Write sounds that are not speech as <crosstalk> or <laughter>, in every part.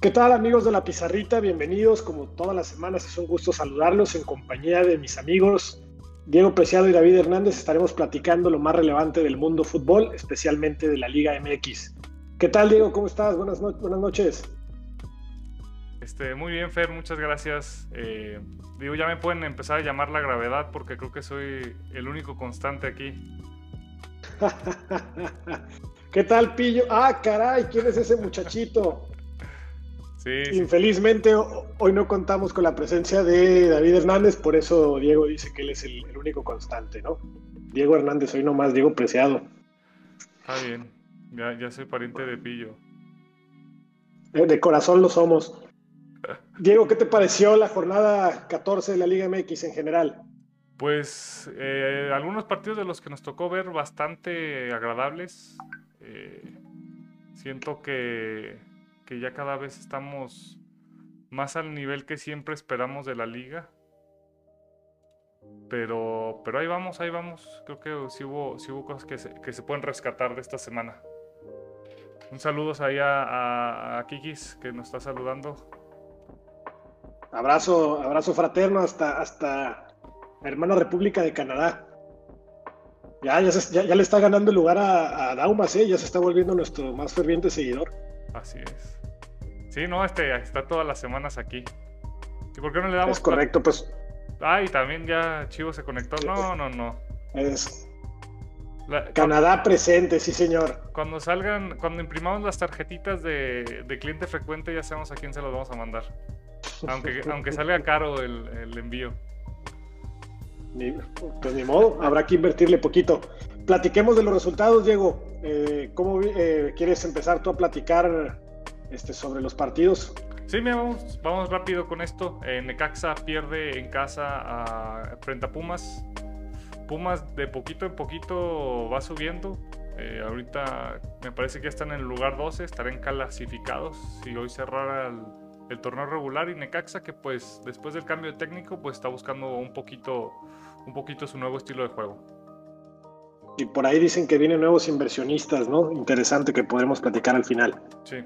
¿Qué tal amigos de la Pizarrita? Bienvenidos, como todas las semanas es un gusto saludarlos en compañía de mis amigos Diego Preciado y David Hernández. Estaremos platicando lo más relevante del mundo fútbol, especialmente de la Liga MX. ¿Qué tal Diego? ¿Cómo estás? Buenas, buenas noches. Este, muy bien, Fer, muchas gracias. Eh, digo, ya me pueden empezar a llamar la gravedad porque creo que soy el único constante aquí. <laughs> ¿Qué tal, Pillo? Ah, caray, ¿quién es ese muchachito? Infelizmente hoy no contamos con la presencia de David Hernández, por eso Diego dice que él es el, único constante, ¿no? Diego Hernández, hoy nomás Diego Preciado. Está bien, ya, soy pariente de Pillo. Eh, de corazón lo somos. Diego, ¿qué te pareció la jornada 14 de la Liga MX en general? Pues eh, algunos partidos de los que nos tocó ver bastante agradables. Eh, siento que que ya cada vez estamos más al nivel que siempre esperamos de la liga. Pero, pero ahí vamos, ahí vamos. Creo que sí hubo, sí hubo cosas que se, que se pueden rescatar de esta semana. Un saludo ahí a, a, Kikis que nos está saludando. Abrazo, abrazo fraterno hasta, hasta hermana República de Canadá. Ya, ya, ya, le está ganando el lugar a, a Daumas, ¿eh? ya se está volviendo nuestro más ferviente seguidor. Así es. Sí, no, este está todas las semanas aquí. ¿Y por qué no le damos? Es correcto, pues. Ah, y también ya Chivo se conectó. No, no, no. Es. Canadá presente, sí, señor. Cuando salgan, cuando imprimamos las tarjetitas de, cliente frecuente, ya sabemos a quién se los vamos a mandar. Aunque, <laughs> aunque salga caro el, envío. pues ni modo, habrá que invertirle poquito. Platiquemos de los resultados, Diego. Eh, ¿Cómo eh, quieres empezar tú a platicar este, sobre los partidos. Sí, vamos, vamos rápido con esto. Eh, Necaxa pierde en casa frente a Pumas. Pumas de poquito en poquito va subiendo. Eh, ahorita me parece que están en el lugar 12, estarán clasificados si hoy cerrara el, torneo regular y Necaxa que pues después del cambio de técnico pues está buscando un poquito, un poquito su nuevo estilo de juego. Y por ahí dicen que vienen nuevos inversionistas, ¿no? Interesante que podremos platicar al final. Sí.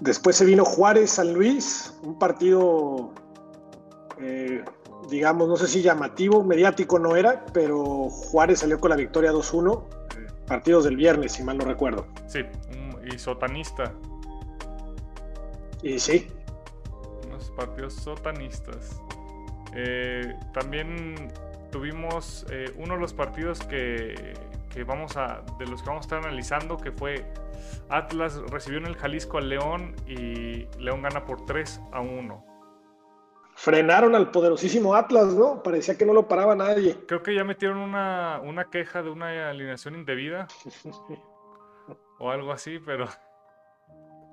Después se vino Juárez San Luis, un partido, eh, digamos, no sé si llamativo, mediático no era, pero Juárez salió con la victoria 2-1. Partidos del viernes, si mal no recuerdo. Sí, y sotanista. Y sí. Unos partidos sotanistas. Eh, también tuvimos eh, uno de los partidos que, que, vamos a, de los que vamos a estar analizando, que fue Atlas recibió en el Jalisco al León y León gana por 3 a 1. Frenaron al poderosísimo Atlas, ¿no? Parecía que no lo paraba nadie. Creo que ya metieron una, queja de una alineación indebida. o algo así, pero.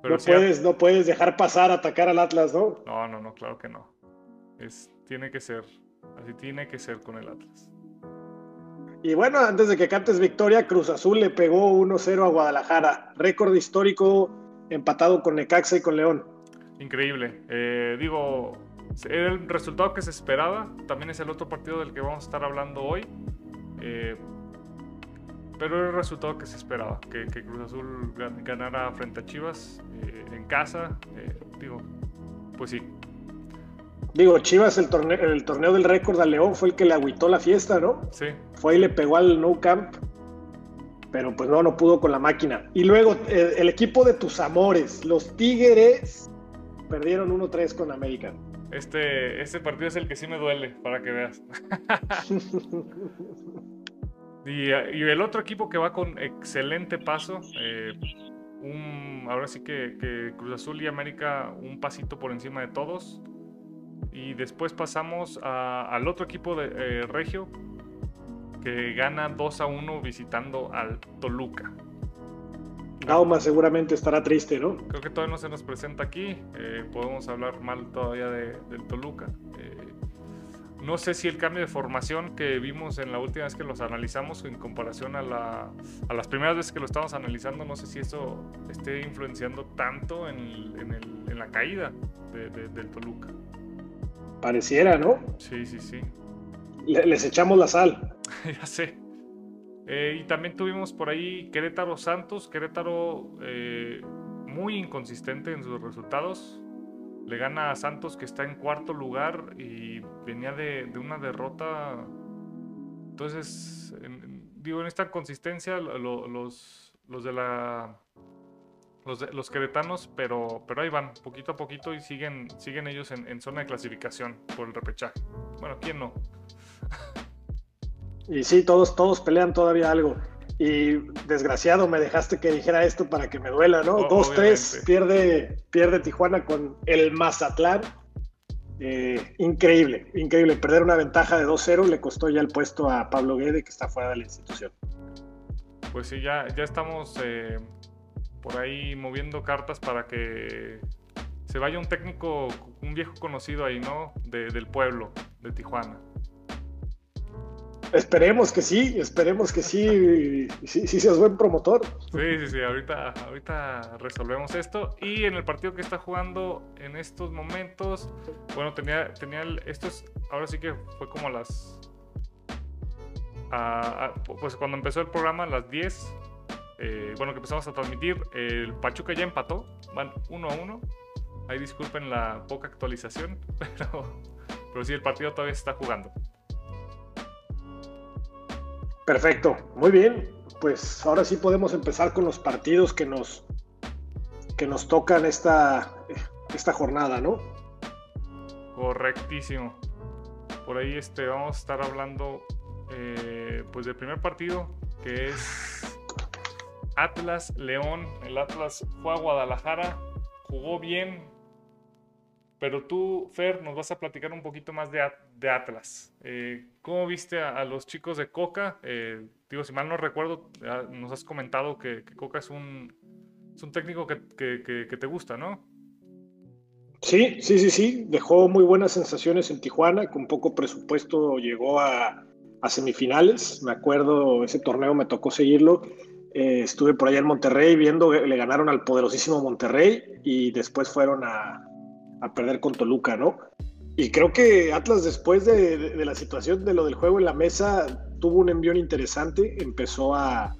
no, puedes, no puedes dejar pasar a atacar al Atlas, ¿no? No, no, no, claro que no. Es, tiene que ser. Así tiene que ser con el Atlas. Y bueno, antes de que cantes victoria, Cruz Azul le pegó 1-0 a Guadalajara. Récord histórico empatado con Necaxa y con León. Increíble. Eh, digo, era el resultado que se esperaba. También es el otro partido del que vamos a estar hablando hoy. Eh, pero era el resultado que se esperaba. Que, Cruz Azul ganara frente a Chivas eh, en casa. digo, pues sí, Digo, Chivas, el torneo, el torneo del récord a León fue el que le agüitó la fiesta, ¿no? Sí. Fue y le pegó al No Camp, pero pues no, no pudo con la máquina. Y luego eh, el, equipo de tus amores, los Tigres, perdieron 1-3 con América. Este, este partido es el que sí me duele, para que veas. <laughs> y, el otro equipo que va con excelente paso, eh, ahora sí que, que Cruz Azul y América un pasito por encima de todos y después pasamos al otro equipo de eh, Regio, que gana 2 a 1 visitando al Toluca. Gauma seguramente estará triste, ¿no? Creo que todavía no se nos presenta aquí. Eh, podemos hablar mal todavía del Toluca. Eh, no sé si el cambio de formación que vimos en la última vez que los analizamos en comparación a, la, a las primeras veces que lo estamos analizando, no sé si eso esté influenciando tanto en, en, la caída del Toluca. Pareciera, ¿no? Sí, sí, sí. les echamos la sal. <laughs> ya sé. Eh, y también tuvimos por ahí Querétaro Santos. Querétaro, eh, muy inconsistente en sus resultados. Le gana a Santos que está en cuarto lugar y venía de, una derrota. Entonces, digo, en esta consistencia los, los de la los, los queretanos, pero, pero ahí van, poquito a poquito y siguen, siguen ellos en, zona de clasificación por el repechaje. Bueno, ¿quién no? <laughs> Y sí, todos, todos pelean todavía algo. Y desgraciado, me dejaste que dijera esto para que me duela, ¿no? 2-3, pierde, pierde Tijuana con el Mazatlán. Eh, increíble, increíble. Perder una ventaja de 2-0 le costó ya el puesto a Pablo Guede, que está fuera de la institución. Pues sí, ya, ya estamos eh, por ahí moviendo cartas para que se vaya un técnico, un viejo conocido ahí, ¿no? del pueblo, de Tijuana. Esperemos que sí, esperemos que sí, sí, sí seas buen promotor. Sí, sí, sí, ahorita, ahorita resolvemos esto. Y en el partido que está jugando en estos momentos, bueno, tenía, tenía el, estos, ahora sí que fue como las, pues cuando empezó el programa, a las 10, eh, bueno, que empezamos a transmitir, el Pachuca ya empató, van 1 a 1. Ahí disculpen la poca actualización, <laughs> pero, pero sí, el partido todavía se está jugando. Perfecto, muy bien. Pues ahora sí podemos empezar con los partidos que nos, que nos tocan esta, esta jornada, ¿no? Correctísimo. Por ahí este, vamos a estar hablando eh, pues del primer partido, que es Atlas León. El Atlas fue a Guadalajara, jugó bien, pero tú, Fer, nos vas a platicar un poquito más de, Atlas. Eh, ¿Cómo viste a, los chicos de Coca? Eh, digo, si mal no recuerdo, nos has comentado que, Coca es un, técnico que, te gusta, ¿no? Sí, sí, sí, sí. Dejó muy buenas sensaciones en Tijuana. Con poco presupuesto llegó a semifinales. Me acuerdo, ese torneo me tocó seguirlo eh, estuve por allá en Monterrey viendo, le ganaron al poderosísimo Monterrey y después fueron a, perder con Toluca, ¿no? Y creo que Atlas después de, la situación de lo del juego en la mesa tuvo un envión interesante, empezó a,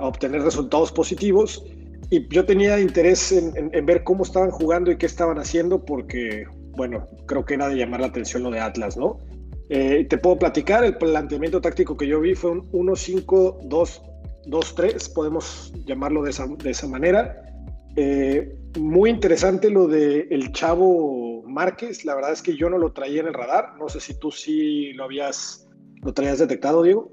obtener resultados positivos y yo tenía interés en, ver cómo estaban jugando y qué estaban haciendo porque, bueno, creo que era de llamar la atención lo de Atlas, ¿no? Eh, te puedo platicar, el planteamiento táctico que yo vi fue un 1-5-2 2-3, podemos llamarlo de esa, manera. Eh, muy interesante lo de el chavo Márquez, la verdad es que yo no lo traía en el radar, no sé si tú sí lo habías, lo traías detectado, Diego.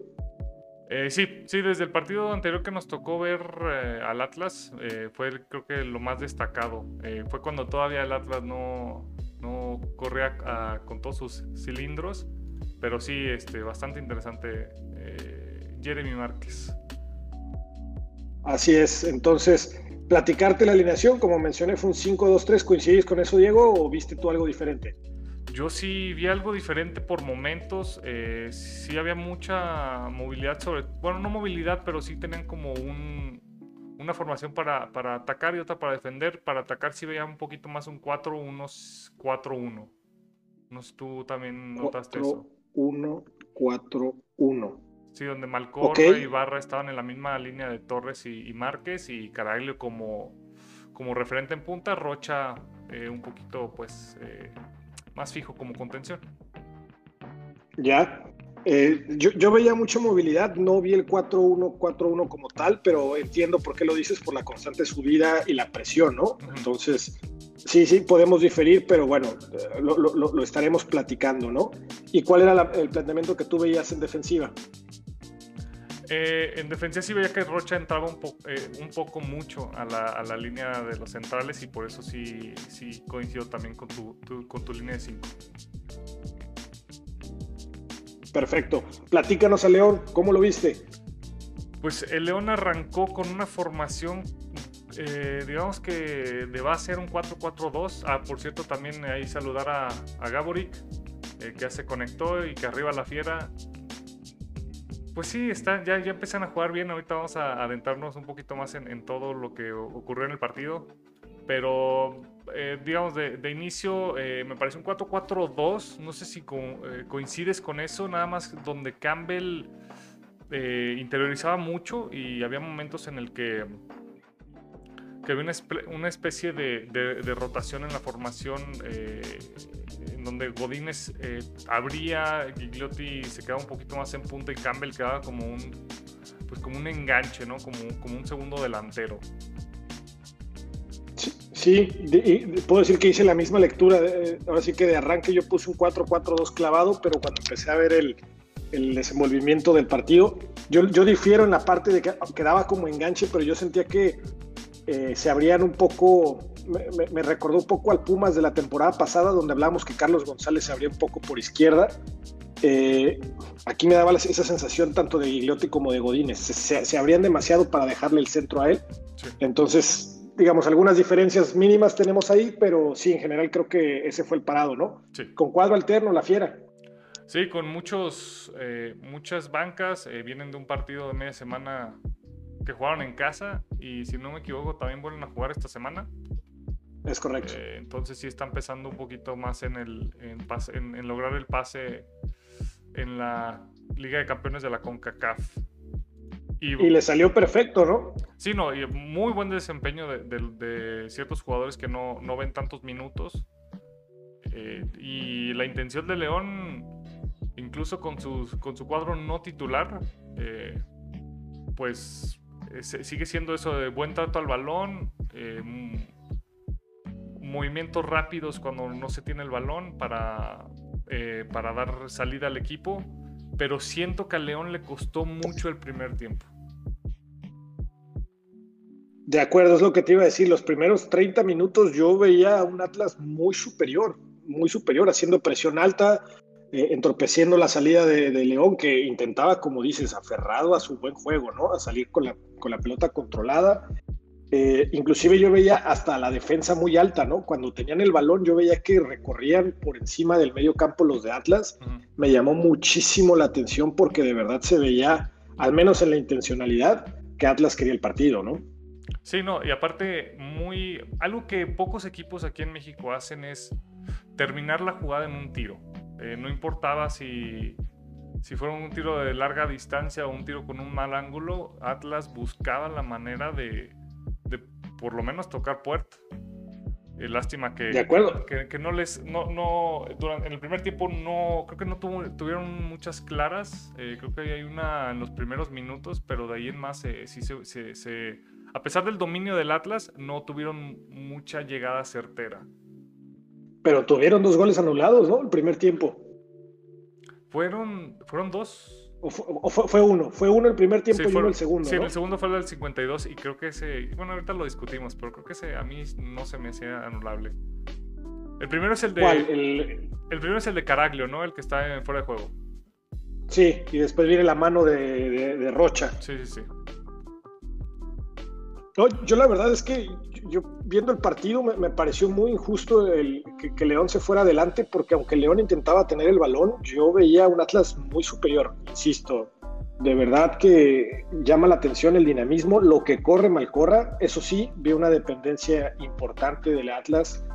Eh, sí, sí, desde el partido anterior que nos tocó ver eh, al Atlas, fue creo que lo más destacado. fue cuando todavía el Atlas no, no corría con todos sus cilindros, pero sí, este, bastante interesante Jeremy Márquez. Así es, entonces, platicarte la alineación, como mencioné, fue un 5-2-3, ¿coincides con eso, Diego, o viste tú algo diferente? Yo sí vi algo diferente por momentos, eh, sí había mucha movilidad sobre, bueno, no movilidad, pero sí tenían como un, una formación para, para, atacar y otra para defender. Para atacar sí veía un poquito más un 4-1, 4-1. No sé, tú también notaste 4, eso. 1, 4, 1. Sí, donde Malcorra y Barra estaban en la misma línea de Torres y, Márquez y Caraglio como, como referente en punta, Rocha eh, un poquito pues eh, más fijo como contención. Ya, eh, yo, veía mucha movilidad, no vi el 4-1, 4-1 como tal, pero entiendo por qué lo dices por la constante subida y la presión, ¿no? Entonces, sí, sí, podemos diferir, pero bueno, lo, estaremos platicando, ¿no? ¿Y cuál era el planteamiento que tú veías en defensiva? Eh, en defensa sí veía que Rocha entraba un, eh, un poco mucho a la, línea de los centrales y por eso sí, sí coincido también con tu, con tu línea de 5. Perfecto. Platícanos a León, ¿cómo lo viste? Pues el León arrancó con una formación, eh, digamos que de base era un 4-4-2. Ah, por cierto, también ahí saludar a, a Gaborik, que ya se conectó y que arriba la fiera pues sí, está, ya, ya empiezan a jugar bien. Ahorita vamos a adentrarnos un poquito más en, todo lo que ocurrió en el partido. Pero, eh, digamos, de, inicio eh, me parece un 4-4-2. No sé si eh, coincides con eso. Nada más donde Campbell interiorizaba mucho y había momentos en el que que había una, especie de, rotación en la formación en donde Godínez eh, abría, Gigliotti se quedaba un poquito más en punta y Campbell quedaba como un, pues como un enganche, ¿no? Como, como un segundo delantero. Sí, puedo decir que hice la misma lectura. ahora sí que de arranque yo puse un 4-4-2 clavado, pero cuando empecé a ver el, el desenvolvimiento del partido, yo, yo difiero en la parte de que quedaba como enganche, pero yo sentía que eh, se abrían un poco, me, recordó un poco al Pumas de la temporada pasada, donde hablamos que Carlos González se abría un poco por izquierda. Eh, aquí me daba esa sensación tanto de Gigliotti como de Godínez. Se, abrían demasiado para dejarle el centro a él. Entonces, digamos, algunas diferencias mínimas tenemos ahí, pero sí, en general creo que ese fue el parado, ¿no? Con cuadro alterno, la fiera. Sí, con muchos, eh, muchas bancas. vienen de un partido de media semana que jugaron en casa y si no me equivoco también vuelven a jugar esta semana. Es correcto. Eh, entonces sí están pensando un poquito más en, el, en, lograr el pase en la Liga de Campeones de la CONCACAF. Y, le salió perfecto, ¿no? Sí, no, y muy buen desempeño de, ciertos jugadores que no, ven tantos minutos. Eh, y la intención de León, incluso con, con su cuadro no titular, eh, pues sigue siendo eso de buen trato al balón, eh, movimientos rápidos cuando no se tiene el balón para, eh, para dar salida al equipo, pero siento que a León le costó mucho el primer tiempo. De acuerdo, es lo que te iba a decir. Los primeros 30 minutos yo veía a un Atlas muy superior, muy superior, haciendo presión alta, eh, entorpeciendo la salida de, León, que intentaba, como dices, aferrado a su buen juego, ¿no? A salir con la, con la pelota controlada. Eh, inclusive yo veía hasta la defensa muy alta, ¿no? Cuando tenían el balón, yo veía que recorrían por encima del medio campo los de Atlas. Me llamó muchísimo la atención porque de verdad se veía, al menos en la intencionalidad, que Atlas quería el partido, ¿no? Sí, no, y aparte, muy. Algo que pocos equipos aquí en México hacen es terminar la jugada en un tiro. Eh, no importaba si, si fuera un tiro de larga distancia o un tiro con un mal ángulo, Atlas buscaba la manera de, de por lo menos tocar puerta. Eh, lástima que, que, no les. No, no, durante, en el primer tiempo no. Creo que no tuvieron muchas claras. Eh, creo que hay una en los primeros minutos, pero de ahí en más sí se, se, A pesar del dominio del Atlas, no tuvieron mucha llegada certera. Pero tuvieron dos goles anulados, ¿no? El primer tiempo. Fueron, fueron dos. O fue, uno, fue uno el primer tiempo y uno el segundo. Sí, el segundo fue el del 52 y creo que ese, bueno, ahorita lo discutimos, pero creo que ese a mí no se me hacía anulable. El primero es el de. ¿Cuál? El... primero es el de Caraglio, ¿no? El que está fuera de juego. Sí, y después viene la mano de, de Rocha. Sí, sí, sí yo la verdad es que yo viendo el partido me, pareció muy injusto el, que, León se fuera adelante porque aunque León intentaba tener el balón, yo veía un Atlas muy superior, insisto. De verdad que llama la atención el dinamismo, lo que corre Malcorra, eso sí, vi una dependencia importante del Atlas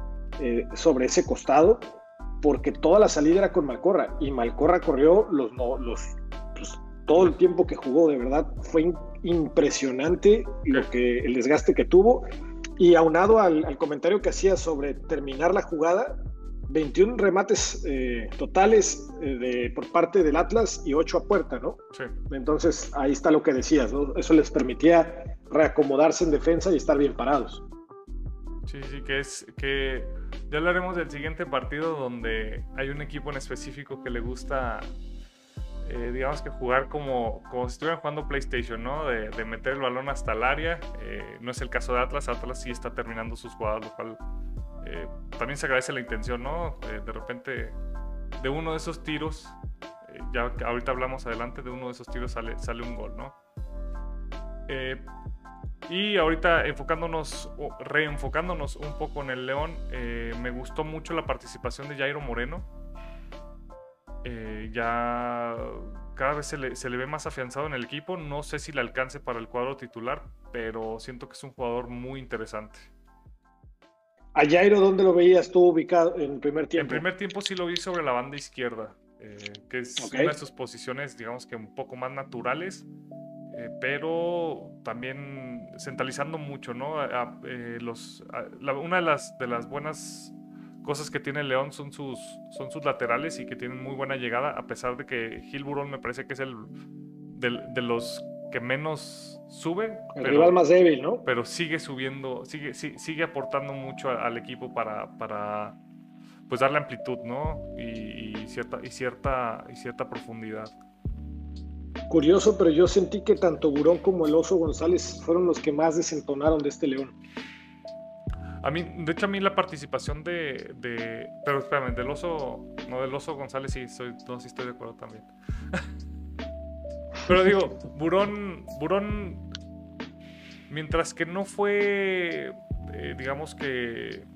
eh, sobre ese costado, porque toda la salida era con Malcorra y Malcorra corrió los, los pues, todo el tiempo que jugó, de verdad fue impresionante lo que, el desgaste que tuvo. Y aunado al, comentario que hacía sobre terminar la jugada, 21 remates eh, totales eh, de, por parte del Atlas y 8 a puerta, ¿no? Sí. Entonces ahí está lo que decías, ¿no? Eso les permitía reacomodarse en defensa y estar bien parados. Sí, sí, que es que ya hablaremos del siguiente partido donde hay un equipo en específico que le gusta eh, digamos que jugar como, como si estuvieran jugando PlayStation, ¿no? De, meter el balón hasta el área. Eh, no es el caso de Atlas. Atlas sí está terminando sus jugadas, lo cual eh, también se agradece la intención, ¿no? de repente, de uno de esos tiros, ya ahorita hablamos adelante, de uno de esos tiros sale, sale un gol, ¿no? y ahorita enfocándonos, reenfocándonos un poco en el León, me gustó mucho la participación de Jairo Moreno eh, ya cada vez se le, ve más afianzado en el equipo. No sé si le alcance para el cuadro titular, pero siento que es un jugador muy interesante. ¿A Jairo dónde lo veías tú ubicado en primer tiempo? En primer tiempo sí lo vi sobre la banda izquierda, eh, que es una de sus posiciones, digamos que un poco más naturales. eh, pero también centralizando mucho, ¿no? Eh, los, una de las, de las buenas cosas que tiene León son sus, son sus laterales y que tienen muy buena llegada, a pesar de que Gil Burón me parece que es el de, los que menos sube. El rival más débil, ¿no? Pero sigue subiendo, sigue, sigue, aportando mucho al, equipo para, para pues darle amplitud, ¿no? Y, cierta, y, cierta, y cierta profundidad. Curioso, pero yo sentí que tanto Burón como el Oso González fueron los que más desentonaron de este León. A mí, de hecho, a mí la participación de. pero espérame, del Oso. No, del Oso González sí, no, sí estoy de acuerdo también. <laughs> pero digo, Burón. Burón. Mientras que no fue. Eh, digamos que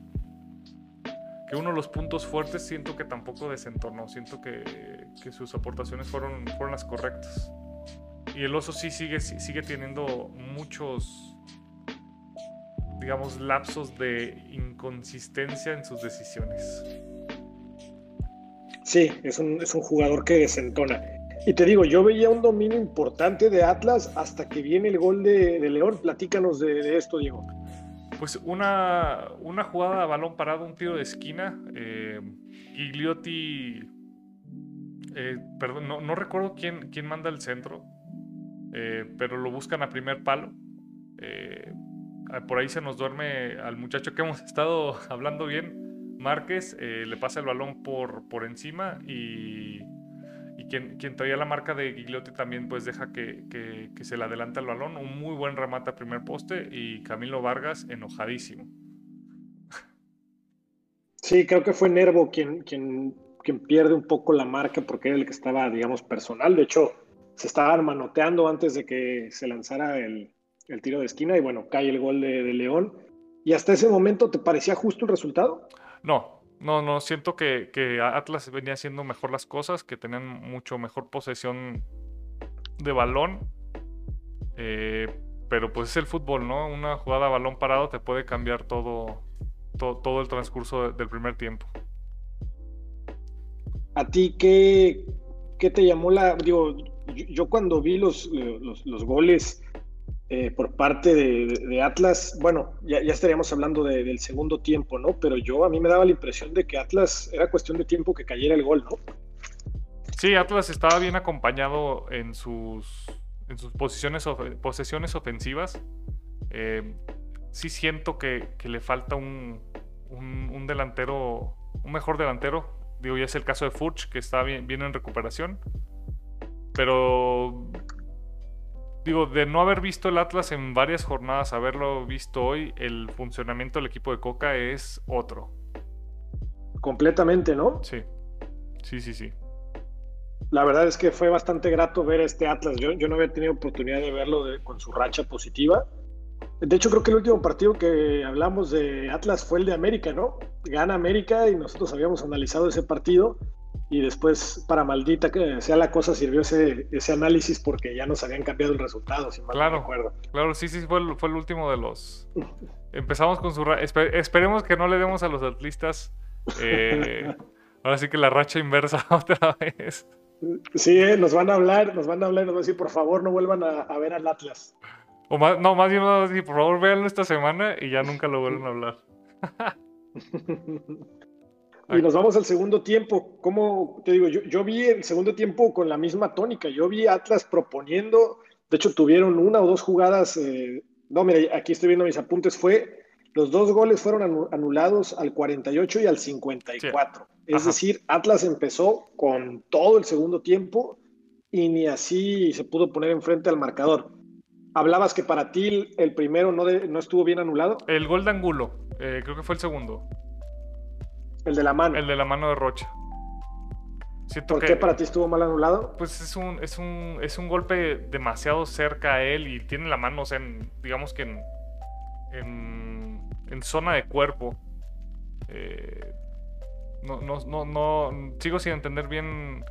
que uno de los puntos fuertes siento que tampoco desentornó, siento que, sus aportaciones fueron, fueron las correctas. Y el oso sí sigue, sigue teniendo muchos, digamos, lapsos de inconsistencia en sus decisiones. Sí, es un, es un jugador que desentona. Y te digo, yo veía un dominio importante de Atlas hasta que viene el gol de, León. Platícanos de esto, Diego. Pues una, una jugada a balón parado, un tiro de esquina. Eh, Gigliotti. Eh, perdón, no, recuerdo quién, quién manda el centro. Eh, pero lo buscan a primer palo. Por ahí se nos duerme al muchacho que hemos <laughs> estado hablando bien. Márquez le pasa el balón por, por encima y quien, traía la marca de Gigliotti también pues deja que, se le adelante el balón. Un muy buen remate a primer poste y Camilo Vargas enojadísimo. Sí, creo que fue Nervo quien, quien, quien pierde un poco la marca porque era el que estaba, digamos, personal. De hecho, se estaban manoteando antes de que se lanzara el, tiro de esquina y bueno, cae el gol de, de León. ¿Y hasta ese momento te parecía justo el resultado? No, no, no, siento que, Atlas venía haciendo mejor las cosas, que tenían mucho mejor posesión de balón. Eh, pero pues es el fútbol, ¿no? Una jugada a balón parado te puede cambiar todo, todo, el transcurso del primer tiempo. ¿A ti qué, qué te llamó la... Digo, yo, cuando vi los, los, los goles eh, por parte de, Atlas, bueno, ya, estaríamos hablando del segundo tiempo, ¿no? Pero yo a mí me daba la impresión de que Atlas era cuestión de tiempo que cayera el gol, ¿no? Sí, Atlas estaba bien acompañado en sus, en sus posiciones, posesiones ofensivas. Eh, sí siento que, le falta un, un, delantero, un mejor delantero. Digo, ya es el caso de Furch, que está bien, bien en recuperación. Pero digo, de no haber visto el Atlas en varias jornadas, haberlo visto hoy, el funcionamiento del equipo de Coca es otro. Completamente, ¿no? Sí, sí, sí, sí. La verdad es que fue bastante grato ver este Atlas. Yo, yo no había tenido oportunidad de verlo con su racha positiva. De hecho, creo que el último partido que hablamos de Atlas fue el de América, ¿no? Gana América y nosotros habíamos analizado ese partido y después, para maldita que sea la cosa, sirvió ese, ese análisis porque ya nos habían cambiado el resultado, si mal claro, no recuerdo. Claro, sí, sí, fue el, fue el último de los... <laughs> Empezamos con su... esperemos que no le demos a los atlistas... Eh, <laughs> ahora sí que la racha inversa <laughs> otra vez. Sí, eh, nos van a hablar, nos van a hablar, nos van a decir, por favor, no vuelvan a, ver al Atlas. O más, no, más bien nos a decir, por favor, véanlo esta semana y ya nunca lo vuelven a hablar. Y nos vamos al segundo tiempo. ¿Cómo te digo? Yo, vi el segundo tiempo con la misma tónica. Yo vi Atlas proponiendo. De hecho, tuvieron una o dos jugadas. Eh, no, mira, aquí estoy viendo mis apuntes. Fue los dos goles fueron anulados al 48 y al 54. Es decir, Atlas empezó con todo el segundo tiempo y ni así se pudo poner enfrente al marcador. Hablabas que para ti el primero no, no estuvo bien anulado. El gol de Angulo, eh, creo que fue el segundo. El de la mano. El de la mano de Rocha. ¿Por qué para ti estuvo mal anulado? Pues es un, es un, es un golpe demasiado cerca a él y tiene la mano, o sea, digamos que en, en, zona de cuerpo. Eh, no, no, no, no, sigo sin entender bien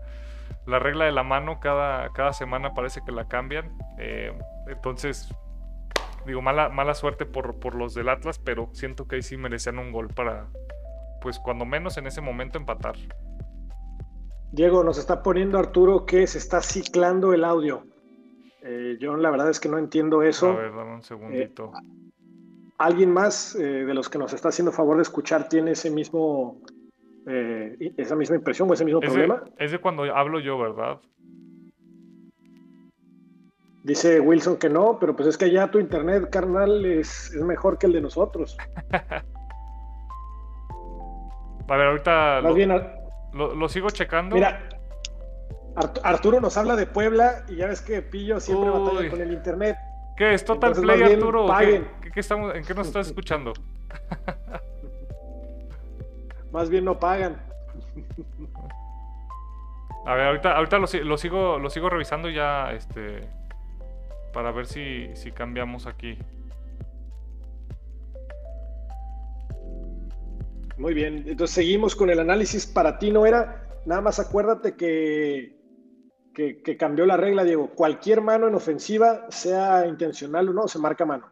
la regla de la mano. Cada, cada semana parece que la cambian. Eh, entonces, digo, mala, mala suerte por, por los del Atlas, pero siento que ahí sí merecían un gol para, pues cuando menos en ese momento empatar. Diego, nos está poniendo Arturo que se está ciclando el audio. Eh, yo la verdad es que no entiendo eso. A ver, dame un segundito. Eh, ¿Alguien más eh, de los que nos está haciendo favor de escuchar tiene ese mismo, esa misma impresión o ese mismo problema? es de cuando hablo yo, ¿verdad? Dice Wilson que no, pero pues es que ya tu internet, carnal, es, mejor que el de nosotros. <laughs> a ver, ahorita lo, sigo checando. Mira, Arturo nos habla de Puebla y ya ves que Pillo siempre batalla con el internet. ¿Qué es Total Play, Arturo? ¿Qué, estamos, ¿En qué nos estás <laughs> escuchando? más bien no pagan. A ver, ahorita, ahorita lo, sigo, lo sigo revisando ya, este, para ver si, si cambiamos aquí. Muy bien, entonces seguimos con el análisis. Para ti no era, nada más acuérdate que, que, cambió la regla, Diego. Cualquier mano en ofensiva, sea intencional o no, se marca mano.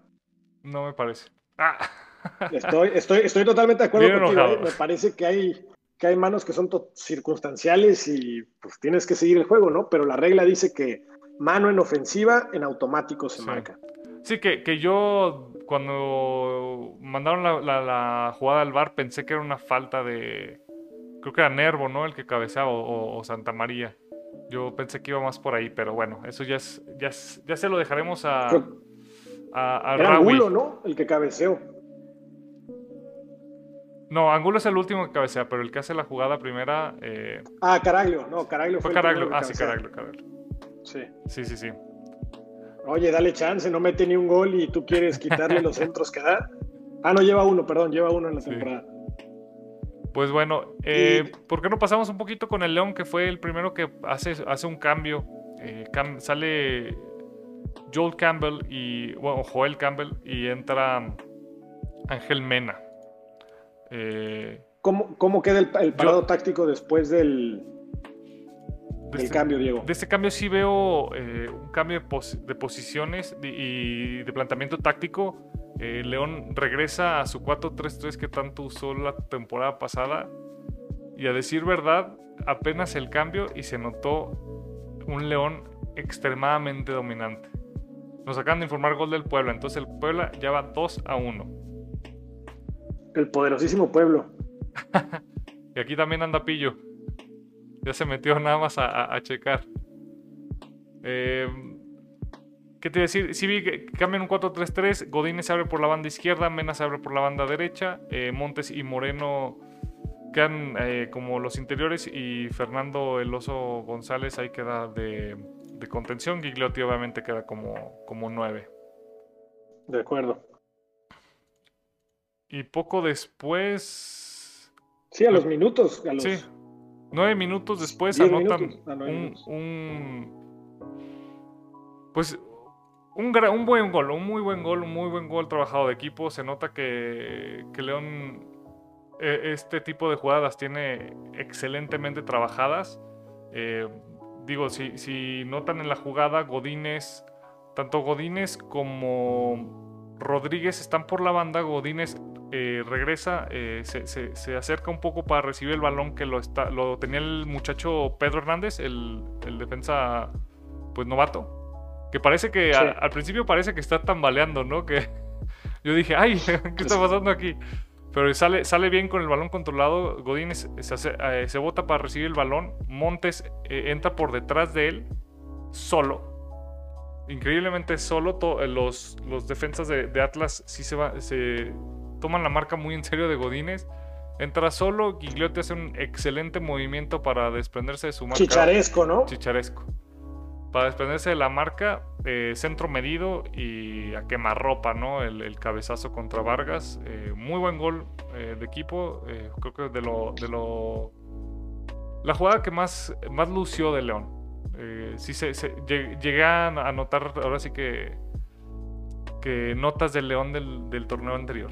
No me parece. Ah. Estoy, estoy, estoy totalmente de acuerdo contigo. ¿eh? Me parece que hay, que hay manos que son circunstanciales y pues tienes que seguir el juego, ¿no? Pero la regla dice que mano en ofensiva, en automático se marca. Sí, que, que, yo cuando mandaron la, jugada al bar pensé que era una falta de. Creo que era Nervo, ¿no? El que cabeceaba, o, Santa María. Yo pensé que iba más por ahí, pero bueno, eso ya es, ya, ya se lo dejaremos a. a, era Angulo, ¿no? El que cabeceó. No, Angulo es el último que cabecea, pero el que hace la jugada primera. Eh... Ah, Caraglio, no, Caraglio fue. Caraglio, ah, sí, Caraglio, Caraglio. Sí. Sí, sí, sí. Oye, dale chance, no mete ni un gol y tú quieres quitarle los <laughs> centros que da. Ah, no, lleva uno, perdón, lleva uno en la temporada. Pues bueno, eh, ¿por qué no pasamos un poquito con el León, que fue el primero que hace, hace un cambio? Eh, sale Joel Campbell y, bueno, Joel Campbell y entra Ángel Mena. Eh, ¿Cómo, queda el, parado táctico después del, de este, cambio, Diego. De este cambio sí veo eh, un cambio de, posiciones y de planteamiento táctico. Eh, León regresa a su 4-3-3 que tanto usó la temporada pasada. Y a decir verdad, apenas el cambio y se notó un León extremadamente dominante. Nos acaban de informar gol del Puebla, entonces el Puebla ya va 2 a 1. El poderosísimo pueblo. <laughs> y aquí también anda Pillo. Ya se metió nada más a, checar. Eh, ¿Qué te iba a decir? Si vi que cambian un 4-3-3. Godínez se abre por la banda izquierda, Mena se abre por la banda derecha. Eh, Montes y Moreno quedan eh, como los interiores. Y Fernando El Oso González ahí queda de, contención. Gigliotti obviamente queda como, como 9. De acuerdo. Y poco después. Sí, a los minutos. A los... Sí, Nueve minutos después anotan ah, un, Pues un, un, buen gol, un muy buen gol, un muy buen gol trabajado de equipo. Se nota que, León e, este tipo de jugadas tiene excelentemente trabajadas. Eh, digo, si, si notan en la jugada, Godínez, tanto Godínez como Rodríguez están por la banda. Godínez eh, regresa, eh, se, acerca un poco para recibir el balón que lo, está, lo tenía el muchacho Pedro Hernández, el, defensa pues novato. Que parece que al principio parece que está tambaleando, ¿no? Que <laughs> yo dije, ay, <laughs> ¿qué está pasando aquí? Pero sale, sale bien con el balón controlado. Godínez se, eh, se bota para recibir el balón. Montes entra por detrás de él, solo increíblemente solo los, los defensas de, Atlas sí se, va, se toman la marca muy en serio de Godínez. Entra solo, Gigliotti hace un excelente movimiento para desprenderse de su marca. Chicharesco, ¿no? Chicharesco. Para desprenderse de la marca, eh, centro medido y a quemarropa, ¿no? El, cabezazo contra Vargas. Eh, muy buen gol eh, de equipo. creo que de lo, de lo. La jugada que más, más lució de León. sí se, llegué a notar ahora sí que. que notas del León del torneo anterior.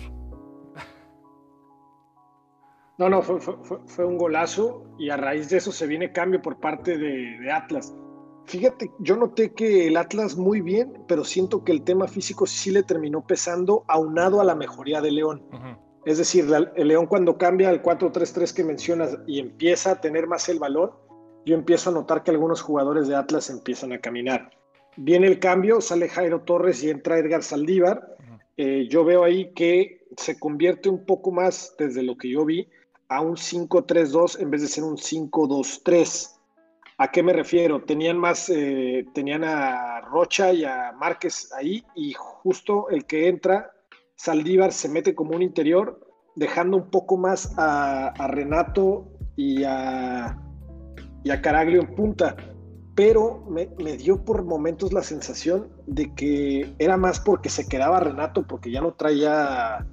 No, no, fue, un golazo y a raíz de eso se viene cambio por parte de, Atlas. Fíjate, yo noté que el Atlas muy bien, pero siento que el tema físico sí le terminó pesando aunado a la mejoría de León. Es decir, el León cuando cambia al 4-3-3 que mencionas y empieza a tener más el valor, yo empiezo a notar que algunos jugadores de Atlas empiezan a caminar. Viene el cambio, sale Jairo Torres y entra Edgar Saldívar. Eh, yo veo ahí que se convierte un poco más, desde lo que yo vi, a un 5-3-2 en vez de ser un 5-2-3. ¿A qué me refiero? Tenían más, eh, tenían a Rocha y a Márquez ahí y justo el que entra, Saldívar se mete como un interior, dejando un poco más a, Renato y a, y a Caraglio en punta. Pero me, me, dio por momentos la sensación de que era más porque se quedaba Renato, porque ya no traía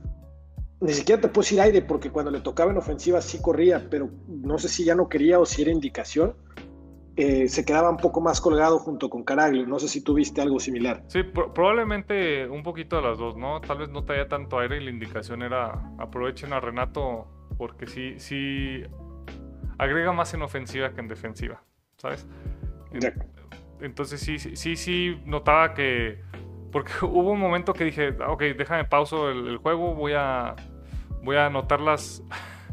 ni siquiera te puedo decir aire, porque cuando le tocaba en ofensiva sí corría, pero no sé si ya no quería o si era indicación. Eh, se quedaba un poco más colgado junto con Caraglio. No sé si tuviste algo similar. Sí, probablemente un poquito de las dos, ¿no? Tal vez no traía tanto aire y la indicación era aprovechen a Renato porque sí, sí agrega más en ofensiva que en defensiva, ¿sabes? Entonces sí, sí, sí, notaba que... Porque <laughs> hubo un momento que dije, ah, ok, déjame pauso el, juego, voy a, voy a anotar las,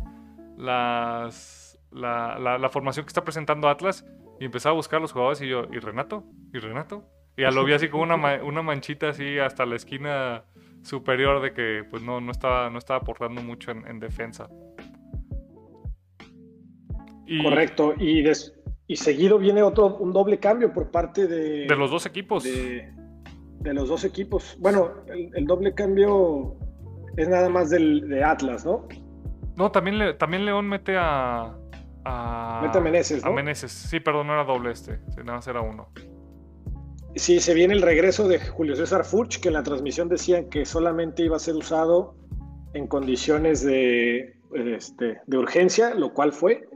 <laughs> las, la, la, formación que está presentando Atlas y empezaba a buscar a los jugadores y yo, ¿y Renato? ¿Y Renato? Y ya lo vi así como una, una manchita así hasta la esquina superior de que pues no, no, estaba, no estaba aportando mucho en, defensa. Correcto, y, y seguido viene otro, un doble cambio por parte de... De los dos equipos. De, los dos equipos. Bueno, el, doble cambio es nada más del, de Atlas, ¿no? No, también, también León mete a, a, Mete a Meneses, ¿no? A Meneses. Sí, perdón, no era doble este. Nada más era uno. Sí, se viene el regreso de Julio César Furch, que en la transmisión decían que solamente iba a ser usado en condiciones de, este, de urgencia, lo cual fue.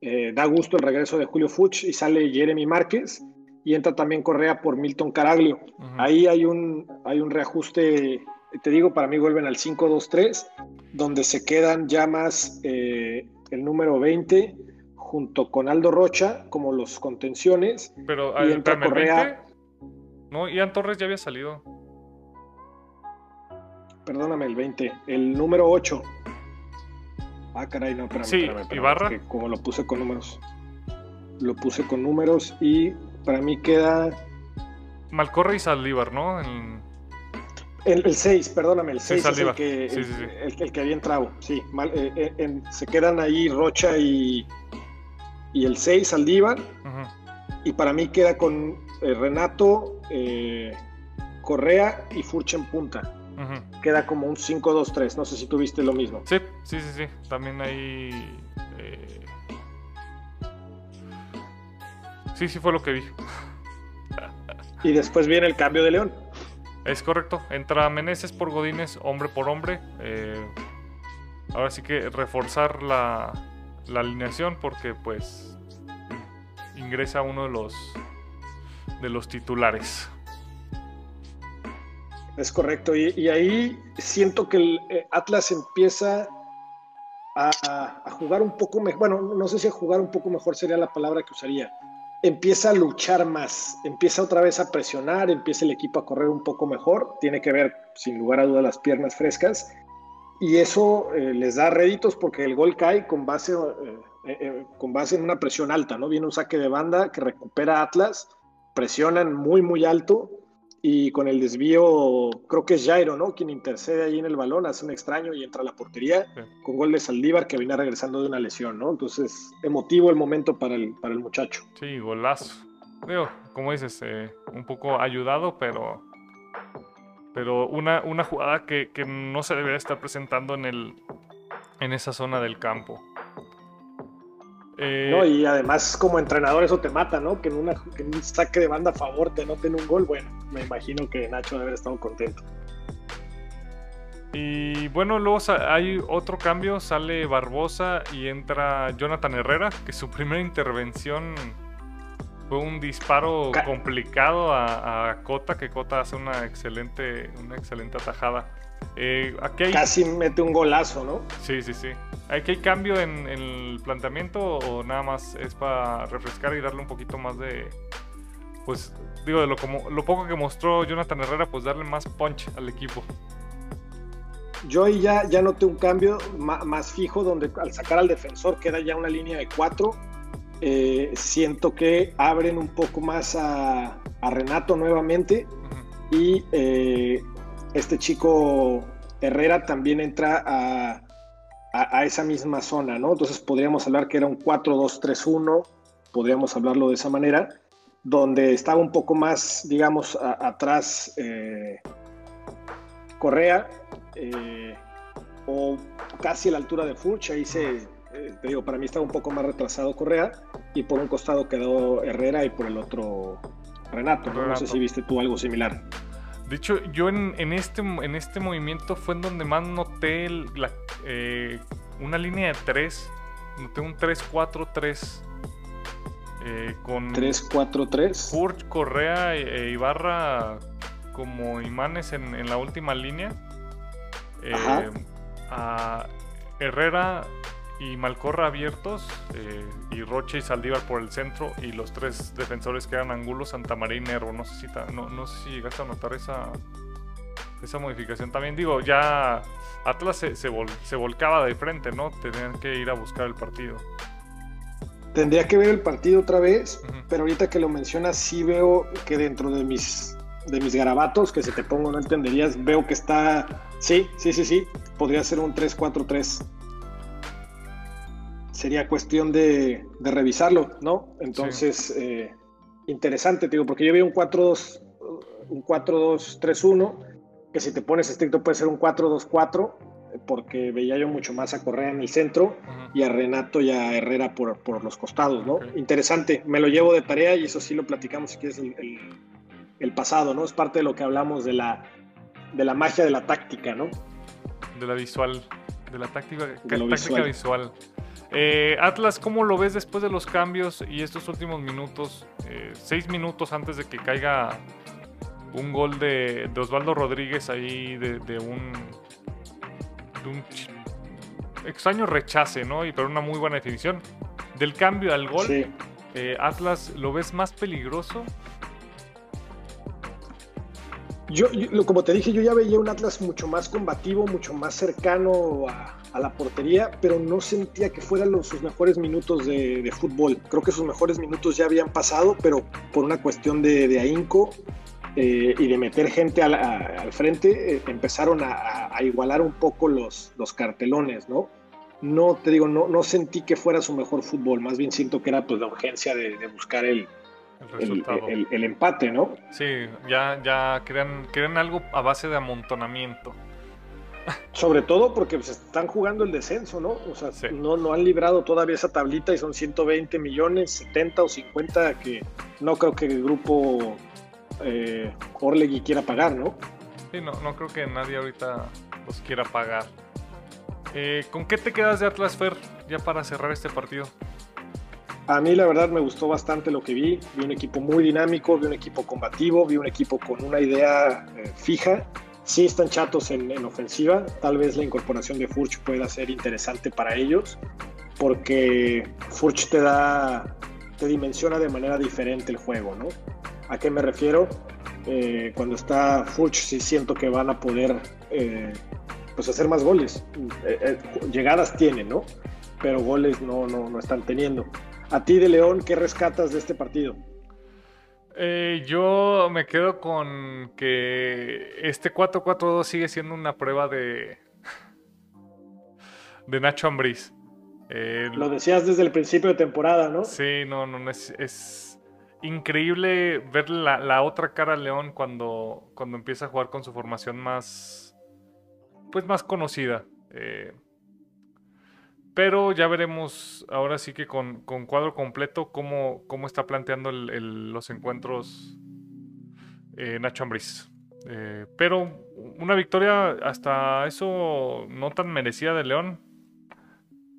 Eh, da gusto el regreso de Julio Furch y sale Jeremy Márquez y entra también Correa por Milton Caraglio. Ahí hay un, hay un reajuste, te digo, para mí vuelven al 5-2-3, donde se quedan ya más eh, el número 20 junto con Aldo Rocha como los contenciones. Pero y entra Correa. No, Ian Torres ya había salido. Perdóname, el 20. El número 8. Ah, caray, no, espérame, sí, Ibarra. como lo puse con números. Lo puse con números y para mí queda. Malcorre y Saldívar, ¿no? El, 6, perdóname, el 6 es el que, el, que había entrado. Sí, mal, eh, eh, se quedan ahí Rocha y, y el 6 Saldívar. Y para mí queda con eh, Renato, eh, Correa y Furcha en punta. Queda como un 5-2-3. No sé si tuviste lo mismo. Sí, sí, sí, sí. También hay. Eh, sí, sí fue lo que vi. y después viene el cambio de León. Es correcto. Entra Meneses por Godínez, hombre por hombre. ahora sí que reforzar la, la alineación porque pues ingresa uno de los de los titulares. Es correcto, y, ahí siento que el eh, Atlas empieza a, jugar un poco mejor, bueno, no sé si a jugar un poco mejor sería la palabra que usaría, empieza a luchar más, empieza otra vez a presionar, empieza el equipo a correr un poco mejor, tiene que ver sin lugar a duda las piernas frescas, y eso eh, les da réditos porque el gol cae con base eh, eh, con base en una presión alta, ¿no? Viene un saque de banda que recupera Atlas, presionan muy, muy alto y con el desvío, creo que es Jairo, ¿no? Quien intercede ahí en el balón, hace un extraño y entra a la portería con gol de Saldívar que viene regresando de una lesión, ¿no? Entonces, emotivo el momento para el, para el muchacho. Sí, golazo. Digo, como dices, eh, un poco ayudado, pero pero una, una jugada que, que, no se debería estar presentando en, el, en esa zona del campo. Eh, no, y además como entrenador eso te mata, ¿no? Que en, una, un saque de banda a favor te noten un gol, bueno, me imagino que Nacho debe haber estado contento. Y bueno, luego hay otro cambio, sale Barbosa y entra Jonathan Herrera, que su <laughs> primera intervención fue un disparo complicado a, a, Cota, que Cota hace una excelente, una excelente atajada. Eh, Casi mete un golazo, ¿no? Sí, sí, sí. ¿Aquí hay cambio en, el planteamiento o nada más es para refrescar y darle un poquito más de... Pues digo, de lo, como, lo poco que mostró Jonathan Herrera, pues darle más punch al equipo. Yo ahí ya, ya noté un cambio más, fijo donde al sacar al defensor queda ya una línea de cuatro eh, siento que abren un poco más a, Renato nuevamente y eh, este chico Herrera también entra a, a, esa misma zona, ¿no? Entonces podríamos hablar que era un 4-2-3-1, podríamos hablarlo de esa manera, donde estaba un poco más, digamos, atrás eh, Correa o casi a la altura de Furch, ahí se eh, te digo, para mí estaba un poco más retrasado Correa y por un costado quedó Herrera y por el otro Renato. No, sé si viste tú algo similar. De hecho, yo en, este, en este movimiento fue en donde más noté eh, una línea de tres. Noté un 3-4-3. Eh, con 3-4-3. Furch, Correa e, Ibarra como imanes en, la última línea. a Herrera y Malcorra abiertos eh, y Roche y Saldívar por el centro y los tres defensores que eran Angulo, Santamaría y Nervo. No sé si, no, no sé si llegaste a notar esa, esa modificación también. Digo, ya Atlas se, se, volcaba de frente, ¿no? Tenían que ir a buscar el partido. Tendría que ver el partido otra vez, pero ahorita que lo mencionas sí veo que dentro de mis de mis garabatos que se te pongo no entenderías, veo que está sí, sí, sí, sí, podría ser un 3-4-3 sería cuestión de, revisarlo, ¿no? Entonces, eh, interesante, digo, porque yo vi un 4-2, un 4-2-3-1, que si te pones estricto puede ser un 4-2-4, porque veía yo mucho más a Correa en el centro y a Renato y a Herrera por, por los costados, ¿no? Interesante, me lo llevo de tarea y eso sí lo platicamos si quieres el, el, pasado, ¿no? Es parte de lo que hablamos de la, de la magia de la táctica, ¿no? De la visual, de la táctica, táctica visual. Eh, Atlas, ¿cómo lo ves después de los cambios y estos últimos minutos? Eh, seis minutos antes de que caiga un gol de, Osvaldo Rodríguez ahí de, un, extraño rechace, ¿no? Y pero una muy buena definición. Del cambio al gol, eh, Atlas, ¿lo ves más peligroso? Yo, como te dije, yo ya veía un Atlas mucho más combativo, mucho más cercano a, a la portería, pero no sentía que fueran los, sus mejores minutos de, fútbol. Creo que sus mejores minutos ya habían pasado, pero por una cuestión de, ahínco eh, y de meter gente al, frente, eh, empezaron a, igualar un poco los, los cartelones, ¿no? No te digo, no, no sentí que fuera su mejor fútbol, más bien siento que era pues la urgencia de, buscar el, el, empate, ¿no? Sí, ya, ya crean, crean algo a base de amontonamiento. Sobre todo porque se pues, están jugando el descenso, ¿no? O sea, no, no han librado todavía esa tablita y son 120 millones, 70 o 50 que no creo que el grupo eh, Orlegui quiera pagar, ¿no? Sí, no, no creo que nadie ahorita los quiera pagar. Eh, ¿Con qué te quedas de Atlas Fer ya para cerrar este partido? A mí la verdad me gustó bastante lo que vi. Vi un equipo muy dinámico, vi un equipo combativo, vi un equipo con una idea eh, fija Sí están chatos en, ofensiva, tal vez la incorporación de Furch pueda ser interesante para ellos, porque Furch te da, te dimensiona de manera diferente el juego, ¿no? ¿A qué me refiero? Eh, cuando está Furch sí siento que van a poder eh, pues hacer más goles. Eh, llegadas tienen, ¿no? Pero goles no, no, no están teniendo. A ti de León, ¿qué rescatas de este partido? Eh, yo me quedo con que este 4-4-2 sigue siendo una prueba de. de Nacho Ambriz. Lo decías desde el principio de temporada, ¿no? Sí, no, no, es, increíble ver la, otra cara a León cuando, cuando empieza a jugar con su formación más. pues más conocida. Eh, pero ya veremos ahora sí que con, cuadro completo cómo, cómo está planteando los encuentros eh, Nacho Ambriz. Eh, pero una victoria hasta eso no tan merecida de León.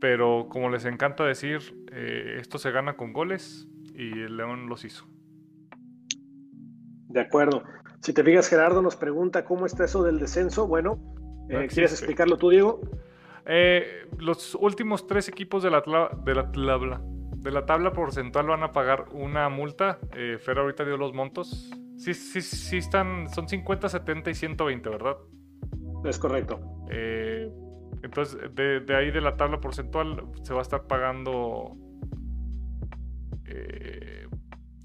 Pero como les encanta decir, eh, esto se gana con goles y el León los hizo. De acuerdo. Si te fijas, Gerardo nos pregunta cómo está eso del descenso. Bueno, ¿quieres explicarlo tú, Diego? Eh, los últimos tres equipos de la, de la tabla de la tabla porcentual van a pagar una multa. Eh, Fer ahorita dio los montos. Sí, sí, sí están, son 50, 70 y 120, ¿verdad? Es correcto. Eh, entonces, de, ahí de la tabla porcentual se va a estar pagando eh,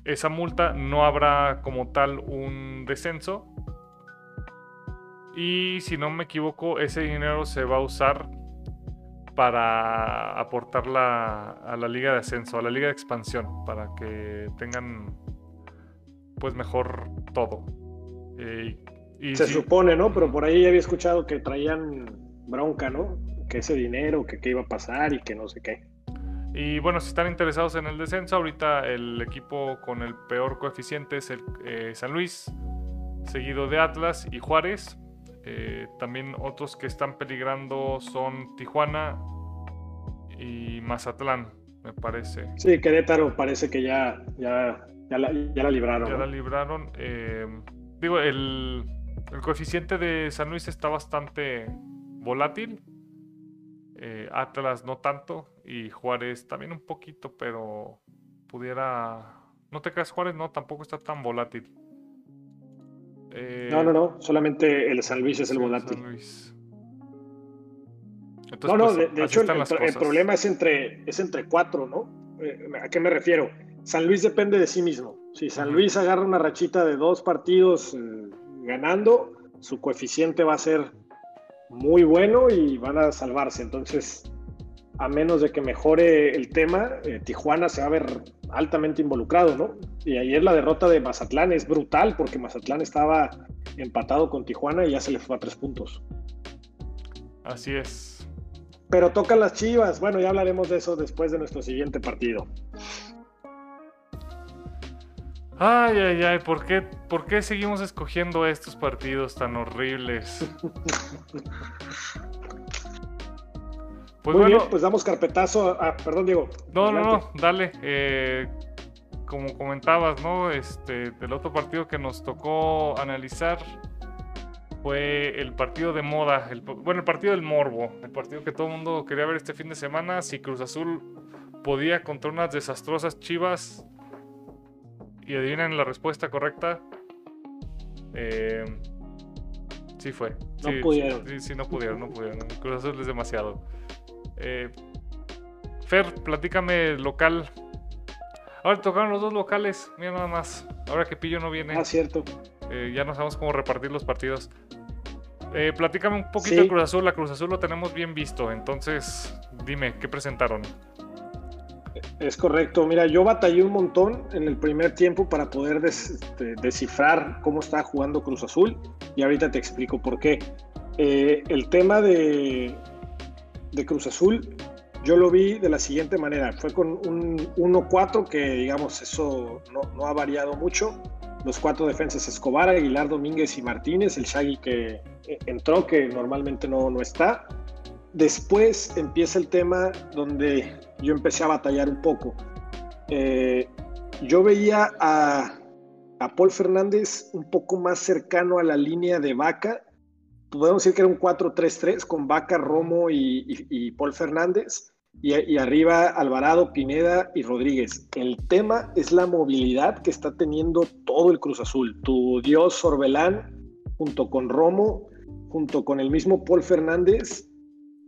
esa multa, no habrá como tal un descenso. Y si no me equivoco, ese dinero se va a usar para aportar a la liga de ascenso, a la liga de expansión, para que tengan pues mejor todo. Eh, se supone, ¿no? Pero por ahí había escuchado que traían bronca, ¿no? Que ese dinero, que qué iba a pasar y que no sé qué. Y bueno, si están interesados en el descenso, ahorita el equipo con el peor coeficiente es el eh, San Luis, seguido de Atlas y Juárez. Eh, también otros que están peligrando son Tijuana y Mazatlán, me parece. Sí, Querétaro parece que ya, ya, ya, la, libraron. Ya la libraron. Eh, digo, el, el, coeficiente de San Luis está bastante volátil. Eh, Atlas no tanto. Y Juárez también un poquito, pero pudiera... No te creas, Juárez no, tampoco está tan volátil. Eh, no, no, no, solamente el San Luis es el volátil. no, no, pues, de, hecho el, problema es entre, es entre cuatro, ¿no? Eh, ¿A qué me refiero? San Luis depende de sí mismo. Si San Luis agarra una rachita de dos partidos eh, ganando, su coeficiente va a ser muy bueno y van a salvarse. Entonces, a menos de que mejore el tema, Tijuana se va a ver altamente involucrado, ¿no? Y ayer la derrota de Mazatlán es brutal porque Mazatlán estaba empatado con Tijuana y ya se le fue a tres puntos. Así es. Pero tocan las chivas. Bueno, ya hablaremos de eso después de nuestro siguiente partido. Ay, ay, ay, ¿por qué, ¿por qué seguimos escogiendo estos partidos tan horribles? <laughs> Pues Muy bien, pues damos carpetazo a, perdón, Diego. No, no, no, dale. Eh, como comentabas, ¿no? Este, del otro partido que nos tocó analizar fue el partido de moda, el, bueno, el partido del morbo, el partido que todo el mundo quería ver este fin de semana. Si Cruz Azul podía contra unas desastrosas chivas. Y adivinen la respuesta correcta. Eh, sí fue. No pudieron. Sí, sí, no pudieron, no pudieron. Cruz Azul es demasiado. Eh, Fer, platícame local. Ahora tocaron los dos locales, mira nada más. Ahora que Pillo no viene. Ah, cierto. Eh, ya no sabemos cómo repartir los partidos. Eh, platícame un poquito de Cruz Azul. La Cruz Azul lo tenemos bien visto. Entonces, dime, ¿qué presentaron? Es correcto. Mira, yo batallé un montón en el primer tiempo para poder este, descifrar cómo está jugando Cruz Azul. Y ahorita te explico por qué. el tema de, de Cruz Azul, yo lo vi de la siguiente manera. Fue con un 1-4 que, digamos, eso no, ha variado mucho. Los cuatro defensas Escobar, Aguilar, Domínguez y Martínez. El Shaggy que eh, entró, que normalmente no, no está. Después empieza el tema donde yo empecé a batallar un poco. Eh, yo veía a, a Paul Fernández un poco más cercano a la línea de vaca podemos decir que era un 4-3-3 con Vaca, Romo y, Paul Fernández. Y, arriba Alvarado, Pineda y Rodríguez. El tema es la movilidad que está teniendo todo el Cruz Azul. Tu dios Sorbelán, junto con Romo, junto con el mismo Paul Fernández,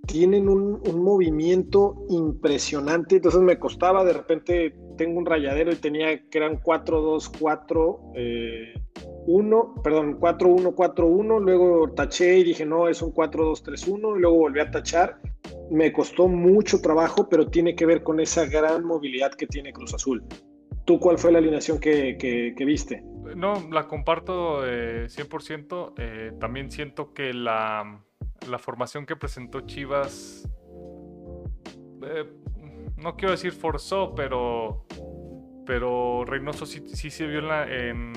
tienen un, movimiento impresionante. Entonces me costaba, de repente tengo un rayadero y tenía que eran 4-2-4. 1, perdón, 4-1-4-1, luego taché y dije, no, es un 4-2-3-1, y luego volví a tachar. Me costó mucho trabajo, pero tiene que ver con esa gran movilidad que tiene Cruz Azul. ¿Tú cuál fue la alineación que, viste? No, la comparto 100%. Eh, también siento que la, formación que presentó Chivas, eh, no quiero decir forzó, pero pero Reynoso sí, se vio en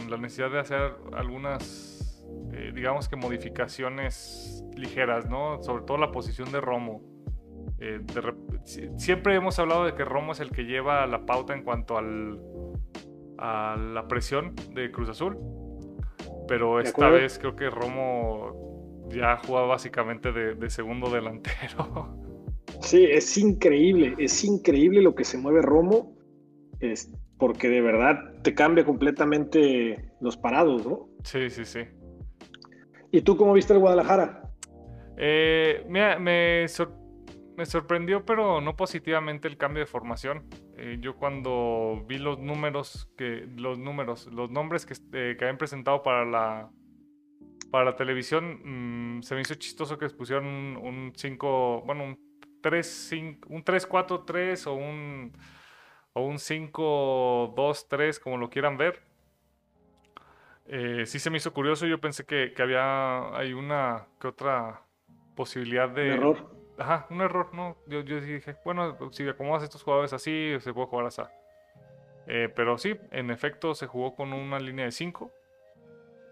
la, necesidad de hacer algunas, eh, digamos que modificaciones ligeras, ¿no? Sobre todo la posición de Romo. Eh, siempre hemos hablado de que Romo es el que lleva la pauta en cuanto al, a la presión de Cruz Azul, pero esta vez creo que Romo ya juega básicamente de, segundo delantero. <laughs> Sí, es increíble, es increíble lo que se mueve Romo porque de verdad te cambia completamente los parados, ¿no? Sí, sí, sí. ¿¿Y tú cómo viste el Guadalajara? Eh, me, me, me sorprendió, pero no positivamente el cambio de formación. Eh, yo cuando vi los números que los números, los nombres que, eh, que habían presentado para la para la televisión, mm, se me hizo chistoso que pusieron un 5, bueno, un 3 5, un 3 4 3 o un o un 5 2 3 como lo quieran ver. Eh, sí se me hizo curioso, yo pensé que, que había hay una que otra posibilidad de error Ajá, un error, ¿no? Yo, yo dije, bueno, si acomodas estos jugadores así, se puede jugar así. Eh, pero sí, en efecto, se jugó con una línea de 5.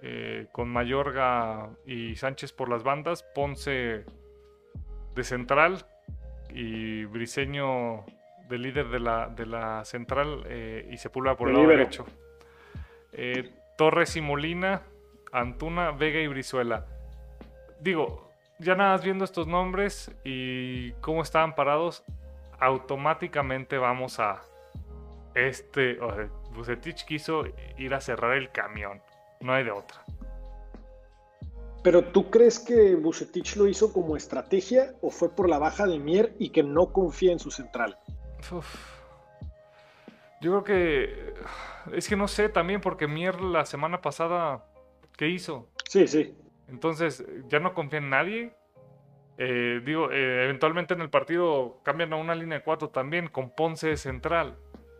Eh, con Mayorga y Sánchez por las bandas, Ponce de central y Briseño de líder de la, de la central eh, y Sepúlveda por el lado derecho. Torres y Molina, Antuna, Vega y Brizuela. Digo, ya nada más viendo estos nombres y cómo estaban parados, automáticamente vamos a este. O sea, Bucetich quiso ir a cerrar el camión. No hay de otra. Pero ¿tú crees que Bucetich lo hizo como estrategia o fue por la baja de Mier y que no confía en su central? Yo creo que. Es que no sé también, porque Mier la semana pasada. ¿Qué hizo? Sí, sí. Entonces, ya no confía en nadie. Eh, digo, eh, eventualmente en el partido cambian a una línea de cuatro también, con Ponce central.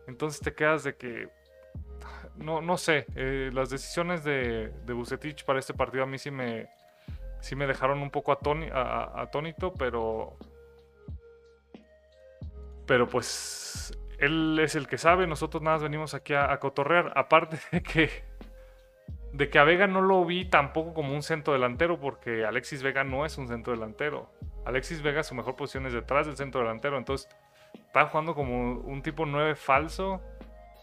Entonces te quedas de que. No, no sé. Eh, las decisiones de, de Bucetich para este partido a mí sí me. Sí me dejaron un poco atónito, pero. Pero pues. Él es el que sabe, nosotros nada más venimos aquí a, cotorrear. Aparte <laughs> de que de que a Vega no lo vi tampoco como un centro delantero, porque Alexis Vega no es un centro delantero. Alexis Vega su mejor posición es detrás del centro delantero, entonces está jugando como un tipo 9 falso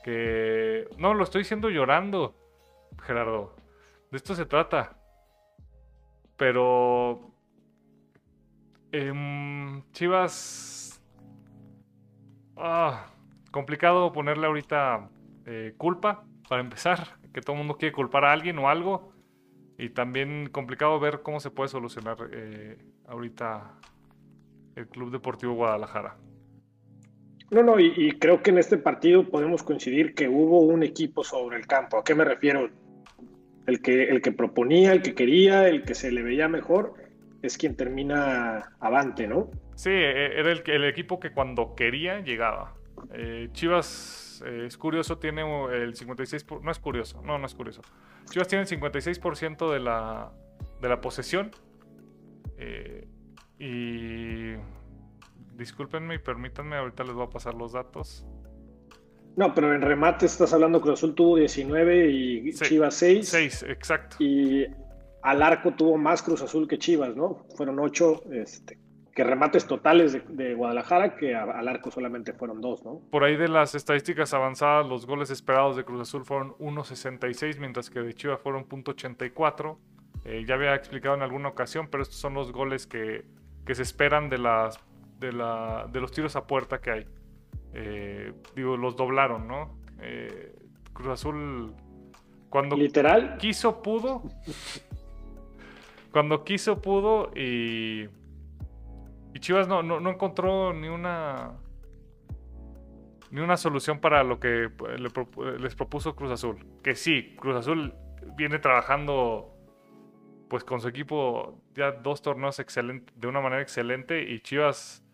que... No, lo estoy diciendo llorando, Gerardo. De esto se trata. Pero... Em, Chivas... Ah, complicado ponerle ahorita eh, culpa, para empezar que todo el mundo quiere culpar a alguien o algo. Y también complicado ver cómo se puede solucionar eh, ahorita el Club Deportivo Guadalajara. No, no, y, creo que en este partido podemos coincidir que hubo un equipo sobre el campo. ¿A qué me refiero? El que, el que proponía, el que quería, el que se le veía mejor, es quien termina avante, ¿no? Sí, e, era el, el equipo que cuando quería llegaba. Eh, Chivas eh, es curioso, tiene el 56%, no es curioso, no, no es curioso. Chivas tiene el 56% de la, de la posesión. Eh, y discúlpenme y permítanme, ahorita les voy a pasar los datos. No, pero en remate estás hablando Cruz Azul tuvo 19 y Chivas 6. 6, exacto. Y al arco tuvo más Cruz Azul que Chivas, ¿no? Fueron 8. Este, que remates totales de, Guadalajara, que al arco solamente fueron dos, ¿no? Por ahí de las estadísticas avanzadas, los goles esperados de Cruz Azul fueron 1.66, mientras que de Chivas fueron .84. Eh, ya había explicado en alguna ocasión, pero estos son los goles que, se esperan de, las, de, la, de los tiros a puerta que hay. Eh, digo, los doblaron, ¿no? Eh, Cruz Azul, cuando ¿Literal? quiso, pudo. Cuando quiso, pudo y Chivas no, no, encontró ni una ni una solución para lo que les propuso Cruz Azul. Que sí, Cruz Azul viene trabajando pues con su equipo ya dos torneos de una manera excelente y Chivas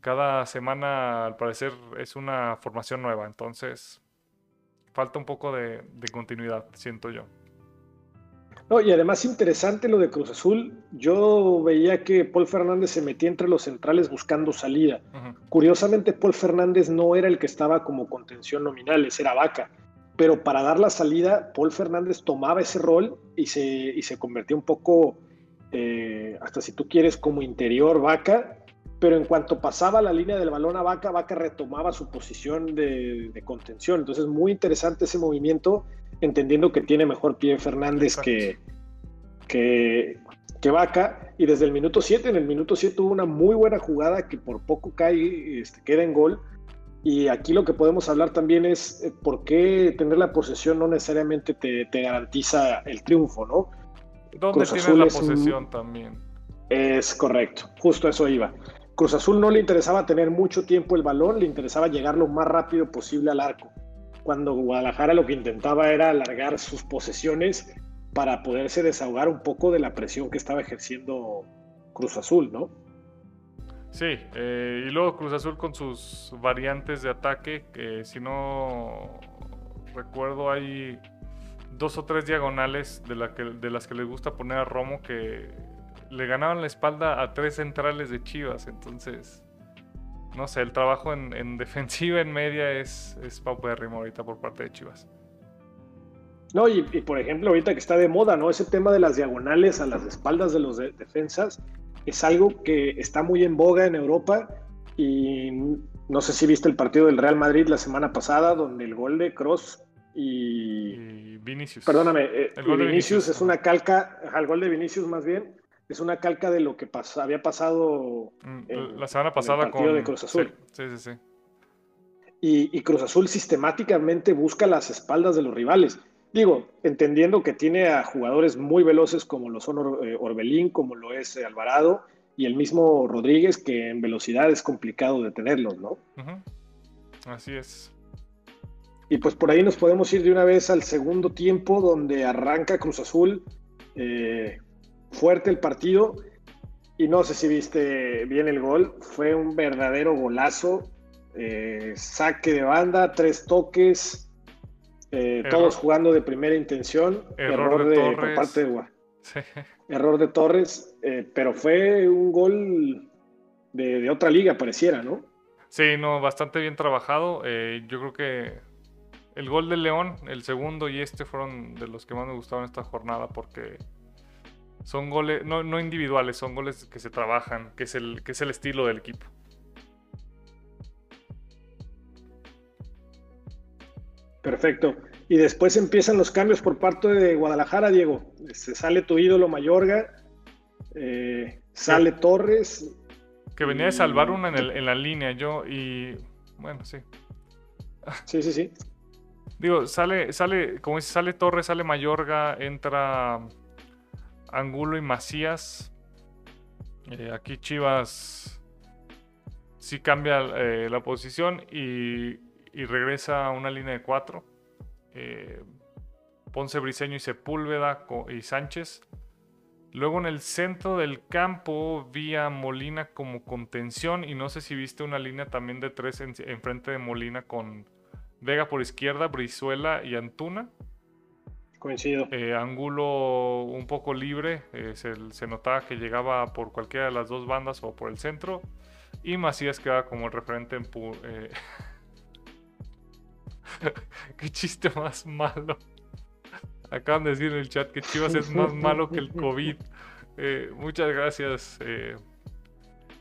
cada semana al parecer es una formación nueva. Entonces falta un poco de continuidad, siento yo. No, y además interesante lo de Cruz Azul. Yo veía que Paul Fernández se metía entre los centrales buscando salida. Curiosamente, Paul Fernández no era el que estaba como contención nominal, era Vaca. Pero para dar la salida, Paul Fernández tomaba ese rol y se, y se convertía un poco, eh, hasta si tú quieres, como interior Vaca. Pero en cuanto pasaba la línea del balón a Vaca, Vaca retomaba su posición de, de contención. Entonces, muy interesante ese movimiento entendiendo que tiene mejor pie Fernández que, que, Vaca. Y desde el minuto 7, en el minuto 7 tuvo una muy buena jugada que por poco cae, este, queda en gol. Y aquí lo que podemos hablar también es eh, por qué tener la posesión no necesariamente te, garantiza el triunfo, ¿no? ¿Dónde tienes la posesión también? Es correcto, justo eso iba. Cruz Azul no le interesaba tener mucho tiempo el balón, le interesaba llegar lo más rápido posible al arco. Cuando Guadalajara lo que intentaba era alargar sus posesiones para poderse desahogar un poco de la presión que estaba ejerciendo Cruz Azul, ¿no? Sí, eh, y luego Cruz Azul con sus variantes de ataque, que si no recuerdo hay dos o tres diagonales de, de las que les gusta poner a Romo que le ganaban la espalda a tres centrales de Chivas. Entonces, no sé, el trabajo en, <laughs> defensiva, en media, es, es paupérrimo ahorita por parte de Chivas. No, y, por ejemplo, ahorita que está de moda, ¿no? Ese tema de las diagonales a las espaldas de los defensas es algo que está muy en boga en Europa y no sé si viste el partido del Real Madrid la semana pasada, donde el gol de Cross y, Vinicius. Perdóname, eh, el gol de Vinicius, es una calca, el gol de Vinicius más bien, es una calca de lo que había pasado mm, la semana pasada con de Cruz Azul. Sí, sí, sí. Y, Cruz Azul sistemáticamente busca las espaldas de los rivales. Digo, entendiendo que tiene a jugadores muy veloces como lo son eh, Orbelín, como lo es eh, Alvarado y el mismo Rodríguez, que en velocidad es complicado detenerlos, ¿no? Así es. Y pues por ahí nos podemos ir de una vez al segundo tiempo, donde arranca Cruz Azul. Eh, fuerte el partido. Y no sé si viste bien el gol. Fue un verdadero golazo. Eh, saque de banda, tres toques. Eh, todos jugando de primera intención. Error, de, por parte de Error de Torres. pero fue un gol de, de, otra liga, pareciera, ¿no? Sí, no, bastante bien trabajado. yo creo que el gol de León, el segundo y este fueron de los que más me gustaron esta jornada porque son goles, no, individuales, son goles que se trabajan, que es, el, que es el estilo del equipo. Perfecto. Y después empiezan los cambios por parte de Guadalajara, Diego. Se sale tu ídolo Mayorga, eh, sale Torres. Que venía de salvar una en, en la línea, yo, y bueno, sí. Sí, sí, sí. Digo, sale, sale, como dice, sale Torres, sale Mayorga, entra Angulo y Macías. Eh, aquí Chivas sí cambia eh, la posición y, regresa a una línea de cuatro. Eh, Ponce Briseño y Sepúlveda y Sánchez. Luego en el centro del campo vi Molina como contención y no sé si viste una línea también de tres enfrente de Molina con Vega por izquierda, Brizuela y Antuna. Coincido. Eh, ángulo un poco libre, eh, se, notaba que llegaba por cualquiera de las dos bandas o por el centro. Y Macías quedaba como el referente en... Eh... <laughs> Qué chiste más malo. Acaban de decir en el chat que Chivas es más malo que el COVID. Eh, muchas gracias,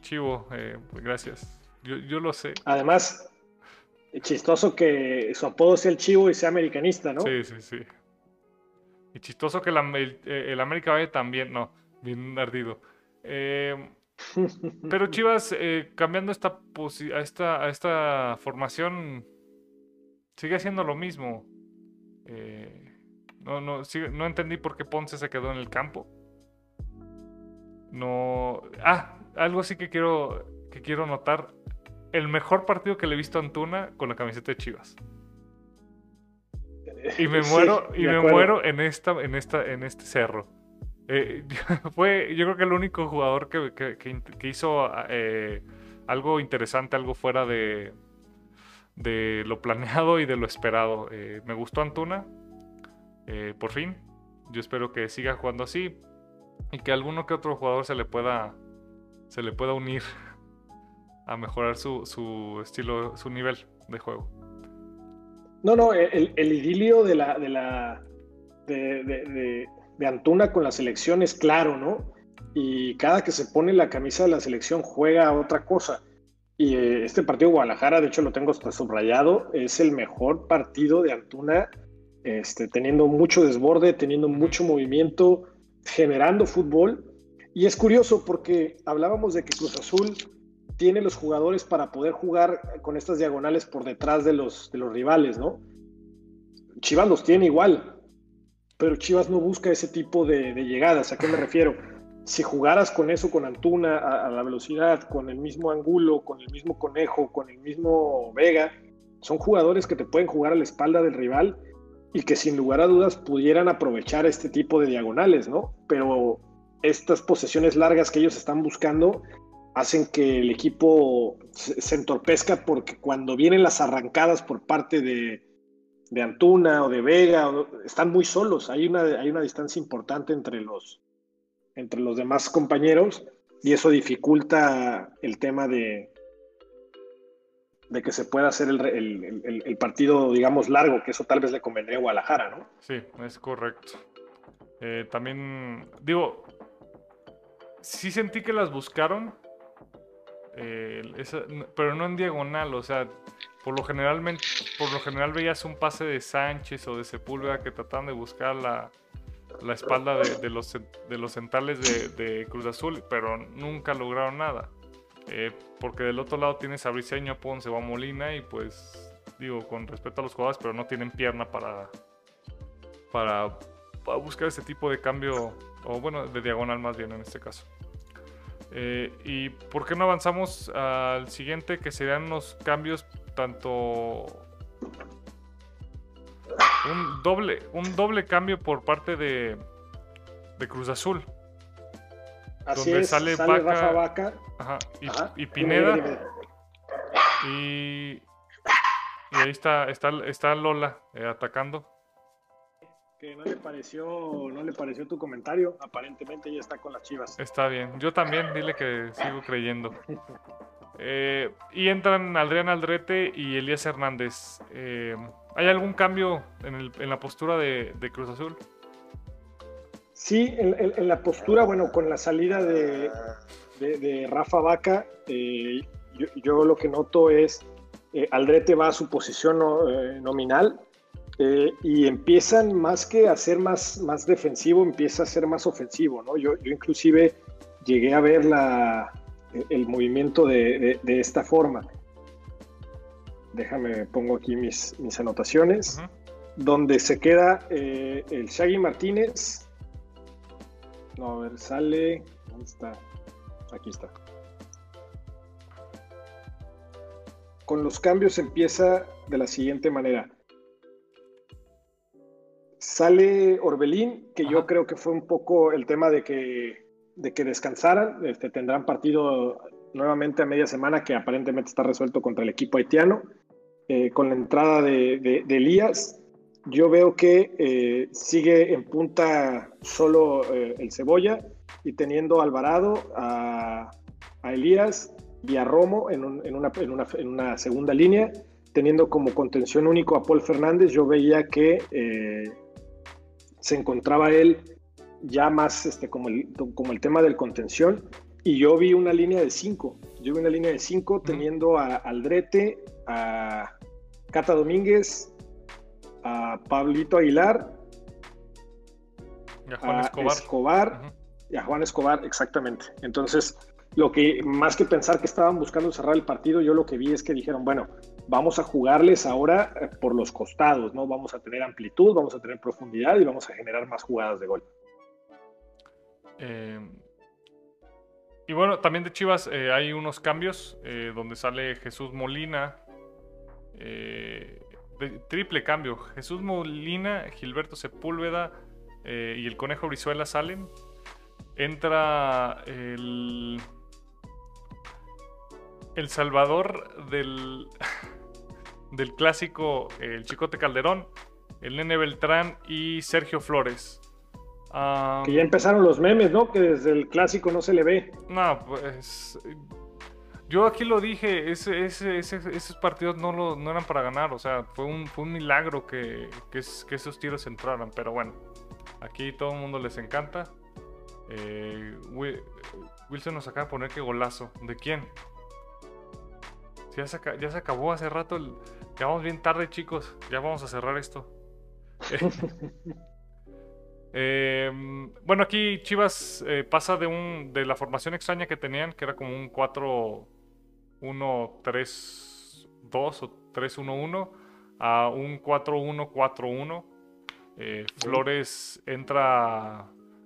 Chivo. gracias. Yo, yo lo sé. Además, chistoso que su apodo sea el chivo y sea americanista, ¿no? Sí, sí, sí. Y chistoso que el, el, América vaya también, no, bien ardido. Eh, <laughs> pero Chivas, eh, cambiando esta, a, esta, a esta formación, sigue haciendo lo mismo. Eh, no, no, no entendí por qué Ponce se quedó en el campo. No. Ah, algo así que quiero, que quiero notar el mejor partido que le he visto a Antuna con la camiseta de Chivas. Y me <laughs> muero, y me muero en esta, en esta, en este cerro. Eh, <laughs> fue, yo creo que el único jugador que, hizo eh, algo interesante, algo fuera de, de lo planeado y de lo esperado. Eh, me gustó Antuna, por fin. Yo espero que siga jugando así y que alguno que otro jugador se le pueda, se le pueda unir <laughs> a mejorar su, su estilo, su nivel de juego. No, no, el, idilio de la, de la de, Antuna con la selección es claro, ¿no? Y cada que se pone la camisa de la selección juega otra cosa. Y eh, este partido Guadalajara, de hecho lo tengo subrayado, es el mejor partido de Antuna, este, teniendo mucho desborde, teniendo mucho movimiento, generando fútbol. Y es curioso porque hablábamos de que Cruz Azul tiene los jugadores para poder jugar con estas diagonales por detrás de los, de los rivales, ¿no? Chivas los tiene igual, pero Chivas no busca ese tipo de, llegadas. ¿A qué me refiero? si jugaras con eso, con Antuna, a, la velocidad, con el mismo Angulo, con el mismo Conejo, con el mismo Vega, son jugadores que te pueden jugar a la espalda del rival y que sin lugar a dudas pudieran aprovechar este tipo de diagonales, ¿no? Pero estas posesiones largas que ellos están buscando hacen que el equipo se, entorpezca porque cuando vienen las arrancadas por parte de, Antuna o de Vega, están muy solos. Hay una, hay una distancia importante entre los, entre los demás compañeros y eso dificulta el tema de, de que se pueda hacer el, partido, digamos, largo, que eso tal vez le convendría a Guadalajara, ¿no? Sí, es correcto. Eh, también, digo, sí sentí que las buscaron, eh, pero no en diagonal, o sea, por lo, generalmente, por lo general veías un pase de Sánchez o de Sepúlveda que trataban de buscar la, la espalda de, los, de los centrales de, Cruz Azul, pero nunca lograron nada. Eh, porque del otro lado tienes a Briseño, Ponce o a Molina y pues digo, con respeto a los jugadores, pero no tienen pierna para, para, para buscar ese tipo de cambio, o bueno, de diagonal más bien en este caso. Eh, ¿Y por qué no avanzamos al siguiente, que serían los cambios tanto... Un doble, un doble cambio por parte de, de Cruz Azul. Así donde sale, Vaca, Vaca. y, Pineda. Y, y, ahí está, está, está Lola eh, atacando no le pareció, no le pareció tu comentario. Aparentemente ya está con las chivas. Está bien. Yo también, dile que sigo creyendo. Eh, y entran Adrián Aldrete y Elías Hernández. Eh, ¿Hay algún cambio en, la postura de, Cruz Azul? Sí, en, la postura, bueno, con la salida de, Rafa Vaca, eh, yo, lo que noto es Aldrete va a su posición nominal, eh, y empiezan más que a ser más, más defensivo, empieza a ser más ofensivo, ¿no? Yo, yo inclusive llegué a ver la, el movimiento de, de, esta forma. Déjame, pongo aquí mis, mis anotaciones, donde se queda eh, el Shaggy Martínez. No, a ver, sale. ¿Dónde está? Aquí está. Con los cambios empieza de la siguiente manera. Sale Orbelín, que yo creo que fue un poco el tema de que, de que descansaran. Este, tendrán partido nuevamente a media semana que aparentemente está resuelto contra el equipo haitiano. Eh, con la entrada de, Elías, yo veo que eh, sigue en punta solo eh, el Cebolla y teniendo a Alvarado, a, Elías y a Romo en, una, en, una, en, una, segunda línea, teniendo como contención único a Paul Fernández, yo veía que se encontraba él ya más este, como, el, como el tema del contención y yo vi una línea de cinco. Yo vi una línea de cinco teniendo a Aldrete, a Cata Domínguez, a Pablito Aguilar, y a Juan Escobar, Escobar y a Juan Escobar, exactamente. Entonces, lo que más que pensar que estaban buscando cerrar el partido, yo lo que vi es que dijeron, bueno, vamos a jugarles ahora eh, por los costados, ¿no? Vamos a tener amplitud, vamos a tener profundidad y vamos a generar más jugadas de gol. Eh, y bueno, también de Chivas eh, hay unos cambios donde sale Jesús Molina. triple cambio. Jesús Molina, Gilberto Sepúlveda y el Conejo Brizuela salen. Entra el el salvador del, <laughs> del clásico El Chicote Calderón, el Nene Beltrán y Sergio Flores. que ya empezaron los memes, ¿no? Que desde el clásico no se le ve. No, pues. Yo aquí lo dije, ese, esos partidos no, lo, no eran para ganar, o sea, fue un, fue un milagro que, que, esos tiros entraran, pero bueno, aquí todo el mundo les encanta. Eh, Wilson nos acaba de poner que golazo. ¿De quién? Ya se, acabó hace rato. Ya vamos bien tarde, chicos. Ya vamos a cerrar esto. <laughs> Em, bueno, aquí Chivas eh, pasa de un de la formación extraña que tenían, que era como un 4-1-3-2 o 3-1-1, a un 4-1-4-1. Eh, Flores entra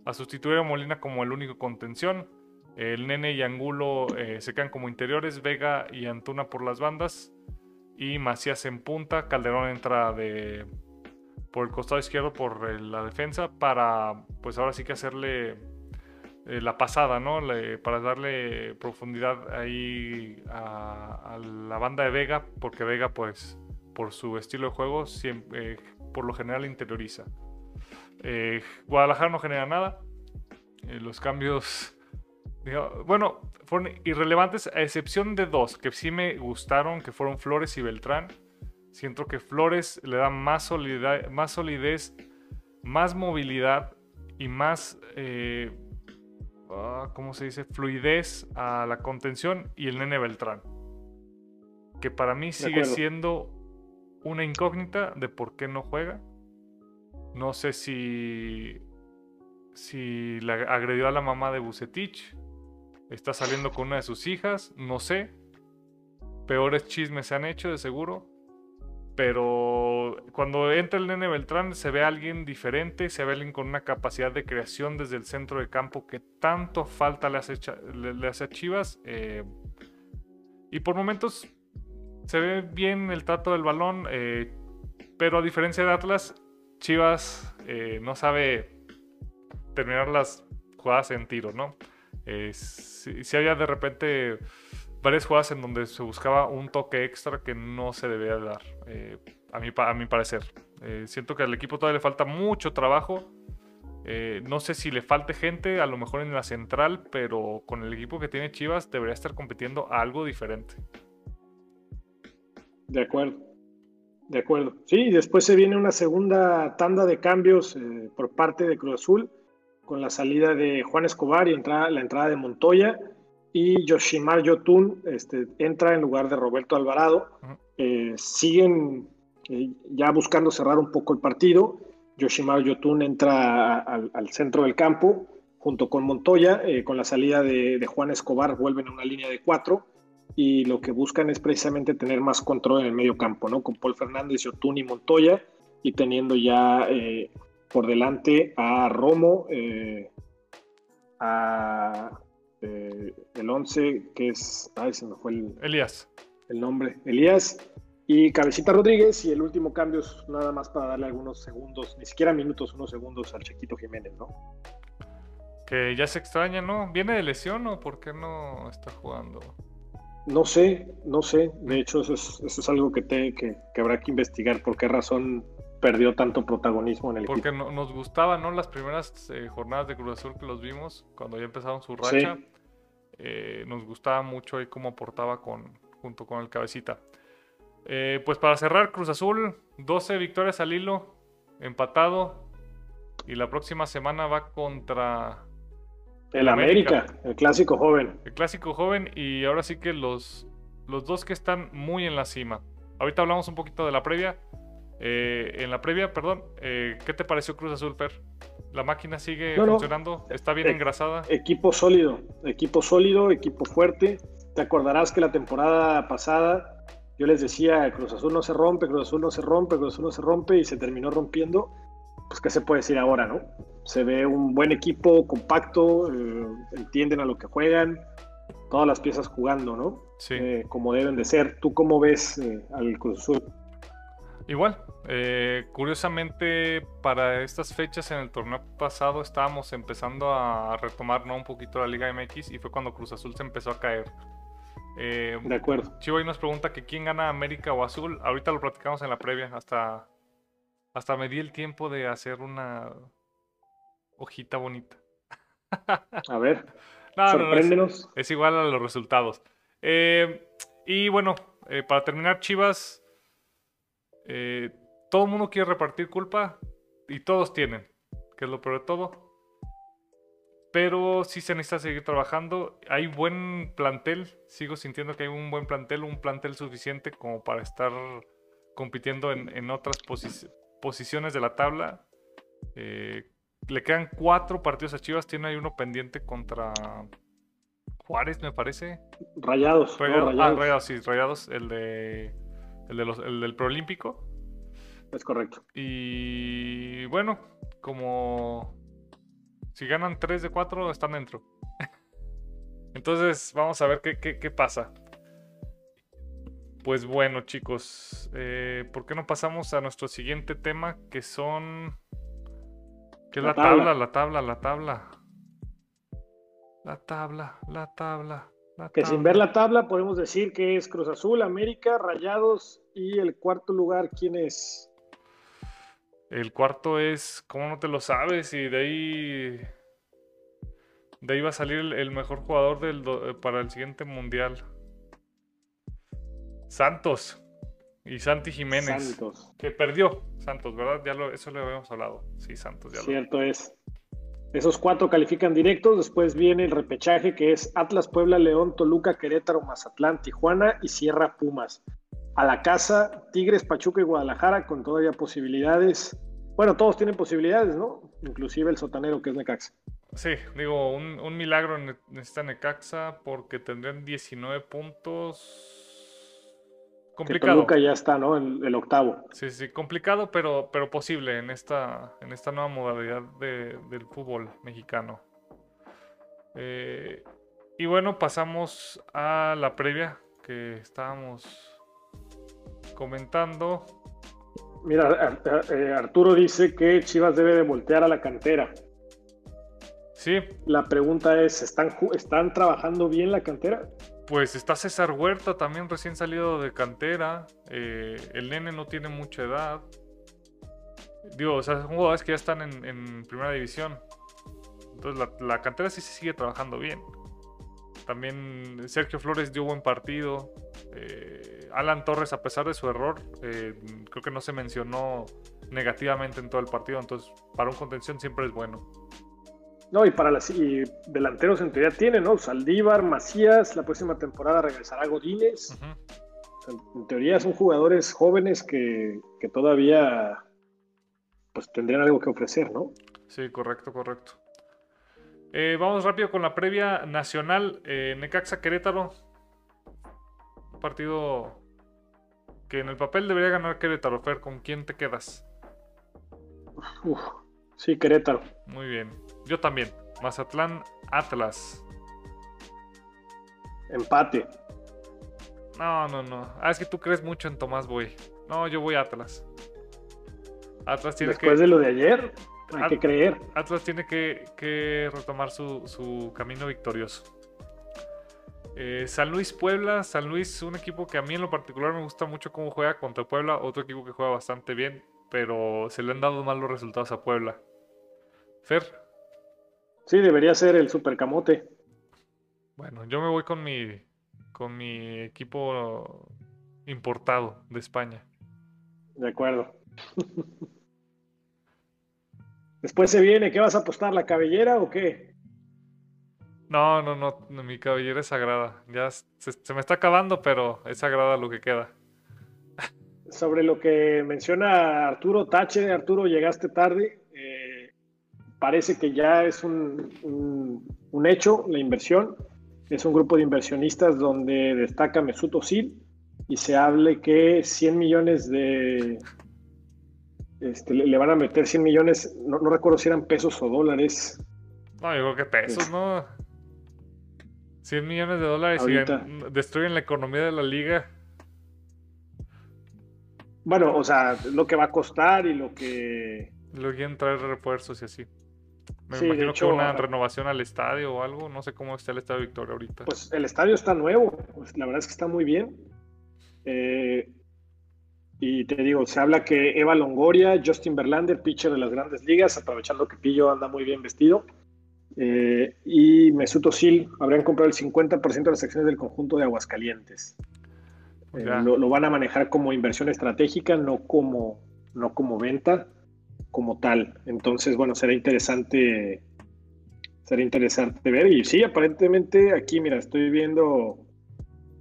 a sustituir a Molina como el único contención. El Nene y Angulo eh, se quedan como interiores, Vega y Antuna por las bandas y Macías en punta. Calderón entra de por el costado izquierdo por la defensa para pues ahora sí que hacerle eh, la pasada, ¿no? para darle profundidad ahí a, la banda de Vega, porque Vega pues por su estilo de juego siempre, eh, por lo general interioriza. Guadalajara no genera nada. los cambios bueno, fueron irrelevantes a excepción de dos que sí me gustaron, que fueron Flores y Beltrán. Siento que Flores le da más, solidez, más, solidez, más movilidad y más, eh, ah, ¿cómo se dice? Fluidez a la contención y el nene Beltrán. Que para mí sigue siendo una incógnita de por qué no juega. No sé si, si le agredió a la mamá de Bucetich está saliendo con una de sus hijas, no sé. Peores chismes se han hecho, de seguro. Pero cuando entra el nene Beltrán se ve a alguien diferente, se ve a alguien con una capacidad de creación desde el centro de campo que tanto falta le hace, a Chivas. Eh, y por momentos se ve bien el trato del balón, eh, pero a diferencia de Atlas, Chivas eh, no sabe terminar las jugadas en tiro, ¿no? Eh, si, había de repente varias jugadas en donde se buscaba un toque extra que no se debía dar, eh, a, mi, a mi parecer. Eh, siento que al equipo todavía le falta mucho trabajo. no sé si le falte gente, a lo mejor en la central, pero con el equipo que tiene Chivas debería estar compitiendo algo diferente. De acuerdo. De acuerdo. Sí, después se viene una segunda tanda de cambios por parte de Cruz Azul con la salida de Juan Escobar y entra, la entrada de Montoya. Y Yoshimar Yotun este, entra en lugar de Roberto Alvarado. Eh, siguen eh, ya buscando cerrar un poco el partido. Yoshimar Yotun entra al centro del campo junto con Montoya. Eh, con la salida de, Juan Escobar vuelven a una línea de cuatro. Y lo que buscan es precisamente tener más control en el medio campo, ¿no? Con Paul Fernández, Yotun y Montoya. Y teniendo ya por delante a Romo, eh, a eh, el 11, que es, ay, se me fue el, Elías. el nombre, Elías, y Cabecita Rodríguez, y el último cambio es nada más para darle algunos segundos, ni siquiera minutos, unos segundos al Chiquito Jiménez, ¿no? Que ya se extraña, ¿no? ¿Viene de lesión o por qué no está jugando? No sé, no sé. De hecho, eso es, algo que, te, que, que, habrá que investigar. ¿Por qué razón perdió tanto protagonismo en el Porque equipo. Porque nos gustaban, ¿no? Las primeras eh, jornadas de Cruz Azul que los vimos, cuando ya empezaron su racha, eh, nos gustaba mucho ahí cómo aportaba con, junto con el cabecita. Eh, pues para cerrar, Cruz Azul, 12 victorias al hilo, empatado. Y la próxima semana va contra... El América, el clásico joven. El clásico joven y ahora sí que los, los dos que están muy en la cima. Ahorita hablamos un poquito de la previa. Eh, en la previa, perdón, eh, ¿qué te pareció Cruz Azul, Fer? ¿La máquina sigue funcionando? ¿Está bien e engrasada? Equipo sólido, equipo sólido, equipo fuerte. Te acordarás que la temporada pasada yo les decía, Cruz Azul no se rompe, Cruz Azul no se rompe, Cruz Azul no se rompe y se terminó rompiendo. Pues, ¿qué se puede decir ahora, no? Se ve un buen equipo, compacto, eh, entienden a lo que juegan, todas las piezas jugando, ¿no? Sí. como deben de ser. ¿Tú cómo ves al Cruz Azul? Igual, eh, curiosamente para estas fechas en el torneo pasado estábamos empezando a retomar un poquito la Liga MX y fue cuando Cruz Azul se empezó a caer. Eh, de acuerdo. Chivo ahí nos pregunta que quién gana América o Azul. Ahorita lo platicamos en la previa. Hasta, hasta me di el tiempo de hacer una hojita bonita. A ver, <laughs> sorpréndenos. es, igual a los resultados. Eh, y bueno, para terminar, Chivas eh, todo el mundo quiere repartir culpa y todos tienen, que es lo peor de todo. Pero sí se necesita seguir trabajando. Hay buen plantel, sigo sintiendo que hay un buen plantel, un plantel suficiente como para estar compitiendo en, otras posiciones de la tabla. Eh, le quedan cuatro partidos a Chivas, tiene ahí uno pendiente contra Juárez, me parece. Rayados. rayados. Ah, rayados, sí, rayados, el de el, de los, el del Proolímpico. Es correcto. Y bueno, como Si ganan 3 de 4, están dentro. <laughs> Entonces, vamos a ver qué, pasa. Pues bueno, chicos, eh, ¿por qué no pasamos a nuestro siguiente tema? Que son. ¿Qué es la, tabla, la tabla, la tabla. La tabla, la tabla. Que sin ver la tabla podemos decir que es Cruz Azul, América, Rayados y el cuarto lugar, ¿quién es? El cuarto es, ¿cómo no te lo sabes? Y de ahí, de ahí va a salir el, mejor jugador del, eh, para el siguiente mundial. Santos y Santi Jiménez. Santos. Que perdió Santos, ¿verdad? Ya lo, eso lo habíamos hablado. Sí, Santos. Ya Cierto es. Esos cuatro califican directos, después viene el repechaje que es Atlas, Puebla, León, Toluca, Querétaro, Mazatlán, Tijuana y Sierra Pumas. A la casa, Tigres, Pachuca y Guadalajara con todavía posibilidades. Bueno, todos tienen posibilidades, ¿no? Inclusive el sotanero que es Necaxa. Sí, digo, un, milagro necesita Necaxa porque tendrían 19 puntos complicado. ya está, ¿no? El, el, octavo. Sí, sí, complicado, pero, pero posible en esta, en esta nueva modalidad del fútbol mexicano. Eh, y bueno, pasamos a la previa que estábamos comentando. Mira, eh, Arturo dice que Chivas debe de voltear a la cantera. Sí. La pregunta es, ¿están, ¿están trabajando bien la cantera? Pues está César Huerta también recién salido de cantera. Eh, el nene no tiene mucha edad. Digo, o sea, son jugadores que ya están en, primera división. Entonces la, cantera sí se sigue trabajando bien. También Sergio Flores dio buen partido. Eh, Alan Torres, a pesar de su error, eh, creo que no se mencionó negativamente en todo el partido. Entonces, para un contención siempre es bueno. No, y para las delanteros en teoría tiene, ¿no? Saldívar, Macías, la próxima temporada regresará Godínez. en teoría son jugadores jóvenes que, todavía pues tendrían algo que ofrecer, ¿no? Sí, correcto, correcto. Eh, vamos rápido con la previa nacional. Eh, Necaxa Querétaro. partido que en el papel debería ganar Querétaro. Fer, ¿con quién te quedas? Uf, sí, Querétaro. Muy bien. Yo también. Mazatlán, Atlas. Empate. No, no, no. Ah, es que tú crees mucho en Tomás Boy. No, yo voy a Atlas. Atlas tiene Después de lo de ayer, hay que creer. Atlas tiene que, retomar su, camino victorioso. Eh, San Luis Puebla, San Luis, un equipo que a mí en lo particular me gusta mucho cómo juega contra Puebla, otro equipo que juega bastante bien, pero se le han dado mal los resultados a Puebla. Fer. Sí, debería ser el supercamote. Bueno, yo me voy con mi con mi equipo importado de España. De acuerdo. <laughs> Después se viene, ¿qué vas a apostar? ¿La cabellera o qué? No, no, no, mi cabellera es sagrada. Ya se, me está acabando, pero es sagrada lo que queda. Sobre lo que menciona Arturo Tache, Arturo, llegaste tarde parece que ya es un, hecho la inversión. Es un grupo de inversionistas donde destaca Mesut Özil y se hable que 100 millones de... Este, le, van a meter 100 millones, no, recuerdo si eran pesos o dólares. No, yo creo que pesos, ¿no? 100 millones de dólares y destruyen la economía de la liga. Bueno, o sea, lo que va a costar y lo que... Lo quieren traer refuerzos y así. Me imagino que una renovación al estadio o algo. No sé cómo está el estadio Victoria ahorita. Pues el estadio está nuevo. Pues la verdad es que está muy bien. Eh, y te digo, se habla que Eva Longoria, Justin Verlander, pitcher de las grandes ligas, aprovechando que Pillo anda muy bien vestido. Eh, y Mesut Özil habrían comprado el 50% de las acciones del conjunto de Aguascalientes. Eh, lo, lo, van a manejar como inversión estratégica, no como, no como venta como tal. Entonces, bueno, será interesante, será interesante ver. Y sí, aparentemente aquí, mira, estoy viendo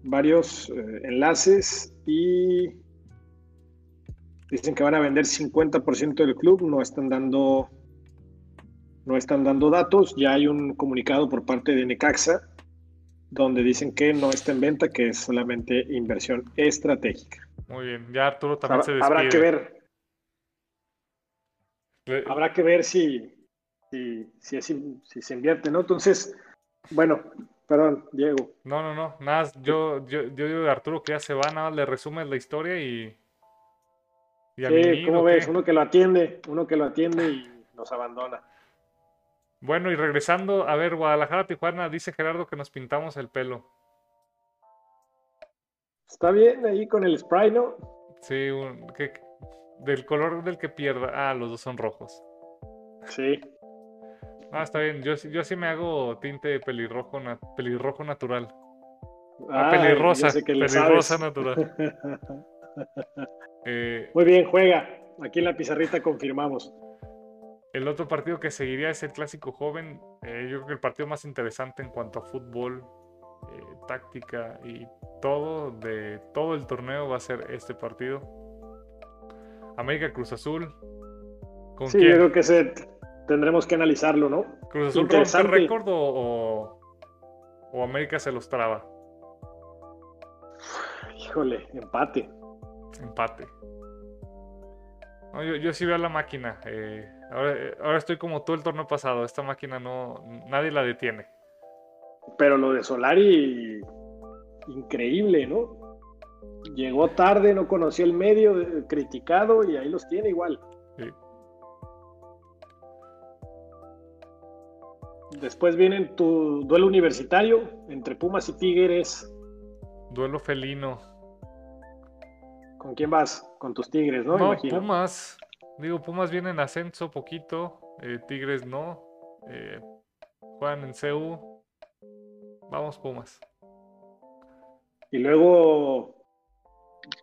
varios eh, enlaces y dicen que van a vender 50% del club, no están dando no están dando datos, ya hay un comunicado por parte de Necaxa donde dicen que no está en venta, que es solamente inversión estratégica. Muy bien, ya Arturo también se despide. Habrá que ver Habrá que ver si, si, si, si se invierte, ¿no? Entonces, bueno, perdón, Diego. No, no, no, nada, yo, yo, yo digo de Arturo que ya se va, nada, le resumes la historia y... y sí, ¿cómo ves? Uno que lo atiende, uno que lo atiende y nos abandona. Bueno, y regresando, a ver, Guadalajara, Tijuana, dice Gerardo que nos pintamos el pelo. Está bien ahí con el spray, ¿no? Sí, del color del que pierda. Ah, los dos son rojos. Sí. Ah, está bien. Yo, yo sí me hago tinte pelirrojo, pelirrojo natural. Ah, pelirrosa. pelirrosa natural. <laughs> Eh, Muy bien, juega. Aquí en la pizarrita confirmamos. El otro partido que seguiría es el clásico joven. Eh, yo creo que el partido más interesante en cuanto a fútbol, eh, táctica y todo de todo el torneo va a ser este partido. América Cruz Azul. ¿Con sí, yo creo que ese tendremos que analizarlo, ¿no? ¿Cruz Azul rompe récord o, o, América se los traba? Híjole, empate. Empate. yo, yo, sí veo a la máquina. Eh, Ahora, estoy como todo el torneo pasado. Esta máquina no. Nadie la detiene. Pero lo de Solari. Increíble, ¿no? Llegó tarde, no conoció el medio, eh, criticado y ahí los tiene igual. Después viene tu duelo universitario entre Pumas y Tigres. Duelo felino. ¿Con quién vas? Con tus Tigres, ¿no? No, Pumas. Digo, Pumas viene en ascenso poquito, eh, Tigres no. Eh, juegan en CEU. Vamos, Pumas. Y luego,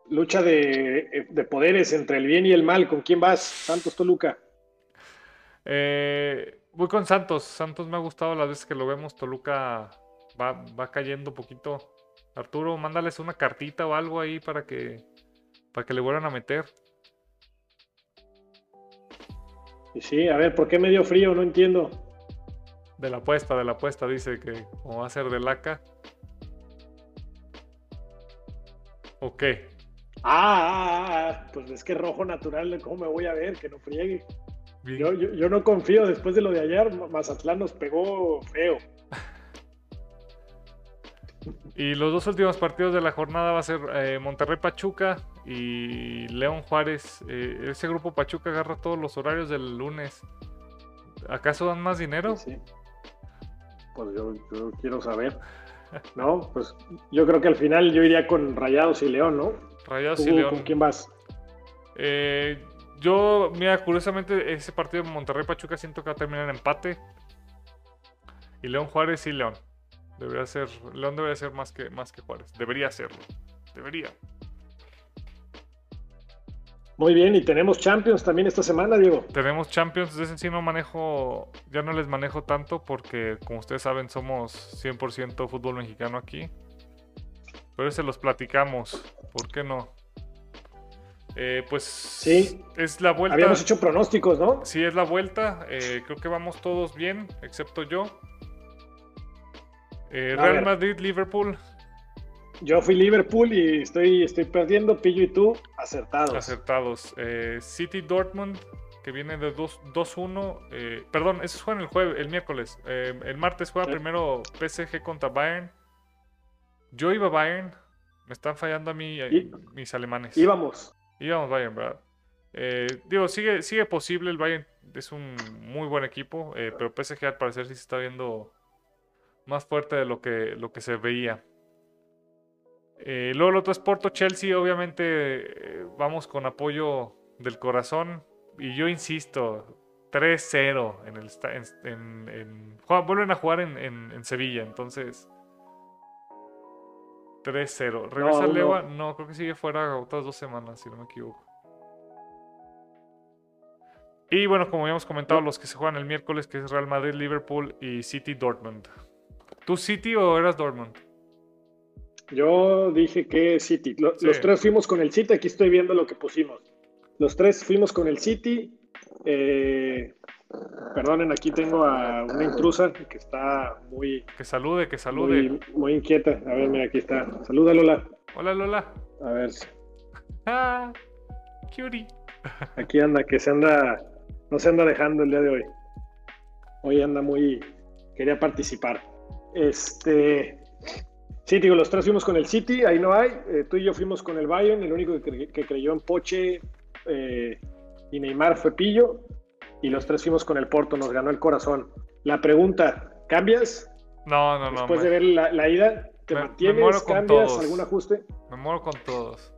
lucha de, poderes entre el bien y el mal. ¿Con quién vas? Santos Toluca. Eh, voy con Santos. Santos me ha gustado las veces que lo vemos. Toluca va, va cayendo poquito. Arturo, mándales una cartita o algo ahí para que, para que le vuelvan a meter. Sí, a ver, ¿por qué me dio frío? No entiendo. De la apuesta, de la apuesta, dice que como va a ser de laca. ¿O qué? Ah, ah, ah, pues es que rojo natural, ¿cómo me voy a ver? Que no friegue. Yo, yo, no confío, después de lo de ayer, Mazatlán nos pegó feo. <laughs> Y los dos últimos partidos de la jornada va a ser eh, Monterrey Pachuca y León Juárez. Eh, ese grupo Pachuca agarra todos los horarios del lunes. ¿Acaso dan más dinero? Sí. Pues yo, quiero saber. <laughs> No, pues yo creo que al final yo iría con Rayados y León, ¿no? Rayados y León. ¿Con quién vas? Eh, yo, mira, curiosamente, ese partido de Monterrey Pachuca siento que va a terminar en empate. Y León Juárez y León. Debería ser, León debería ser más que, más que Juárez. Debería serlo. Debería. Muy bien, y tenemos Champions también esta semana, Diego. Tenemos Champions, desde sí no manejo, ya no les manejo tanto porque como ustedes saben somos 100% fútbol mexicano aquí. Pero se los platicamos, ¿por qué no? Eh, pues sí, es la vuelta. Habíamos hecho pronósticos, ¿no? Sí, es la vuelta. Eh, creo que vamos todos bien, excepto yo. Eh, Real Madrid, Liverpool. Yo fui Liverpool y estoy, estoy perdiendo. Pillo y tú, acertados. Acertados. City Dortmund, que viene de 2-1. Eh, perdón, eso juega el jueves, el miércoles. el martes juega primero PSG contra Bayern. Yo iba a Bayern. Me están fallando a mí mis alemanes. Íbamos. Íbamos Bayern, ¿verdad? digo, sigue, sigue posible. El Bayern es un muy buen equipo. pero PSG al parecer sí se está viendo más fuerte de lo que, lo que se veía. Eh, luego el otro es Porto Chelsea, obviamente eh, vamos con apoyo del corazón. Y yo insisto, 3-0 en el en, vuelven a jugar en, Sevilla, entonces 3-0. ¿Regresa no, No. creo que sigue fuera otras dos semanas, si no me equivoco. Y bueno, como ya hemos comentado, los que se juegan el miércoles, que es Real Madrid, Liverpool y City Dortmund. ¿Tú City o eras Dortmund? Yo dije que City. Los tres fuimos con el City. Aquí estoy viendo lo que pusimos. Los tres fuimos con el City. Eh, perdonen, aquí tengo a una intrusa que está muy. Que salude, que salude. Muy, inquieta. A ver, mira, aquí está. Saluda, Lola. Hola, Lola. A ver. <laughs> Ah, cutie. <laughs> Aquí anda, que se anda. No se anda dejando el día de hoy. Hoy anda muy. Quería participar. Este. Sí, digo, los tres fuimos con el City, ahí no hay. Eh, tú y yo fuimos con el Bayern, el único que, creyó en Poche eh, y Neymar fue Pillo. Y los tres fuimos con el Porto, nos ganó el corazón. La pregunta, ¿cambias? No, no, no. Después de ver la, ida, ¿te mantienes? ¿Cambias algún ajuste? Me muero con todos.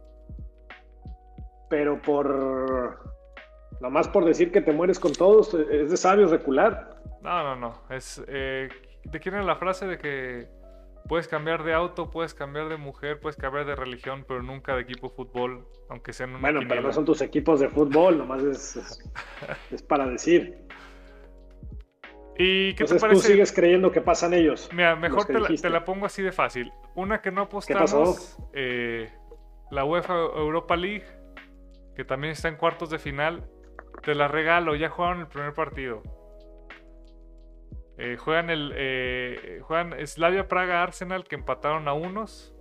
Pero por. Nomás por decir que te mueres con todos, es de sabios recular. No, no, no. Es, eh, ¿De quién es la frase de que puedes cambiar de auto, puedes cambiar de mujer, puedes cambiar de religión, pero nunca de equipo de fútbol, aunque sean una Bueno, pero no son tus equipos de fútbol, nomás es, es, <laughs> para decir. ¿Y qué Entonces, te parece? tú sigues creyendo que pasan ellos. Mira, mejor te la, pongo así de fácil. Una que no apostamos, eh, la UEFA Europa League, que también está en cuartos de final, te la regalo, ya jugaron el primer partido. Eh, juegan el eh, juegan Slavia Praga Arsenal que empataron a unos.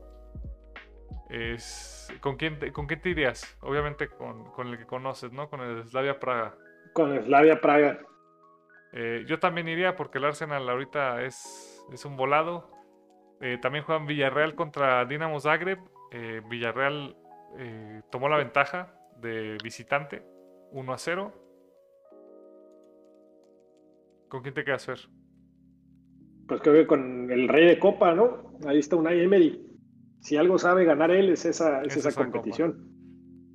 Es, ¿con, quién te, ¿Con quién te irías? Obviamente con, el que conoces, ¿no? Con el Slavia Praga. Con el Slavia Praga. Eh, yo también iría porque el Arsenal ahorita es, es un volado. también juegan Villarreal contra Dinamo Zagreb. Villarreal tomó la ventaja de visitante 1 a 0. ¿Con quién te quedas, Fer? Pues creo que con el rey de copa, ¿no? Ahí está Unai Emery. Si algo sabe ganar él es esa, esa, competición.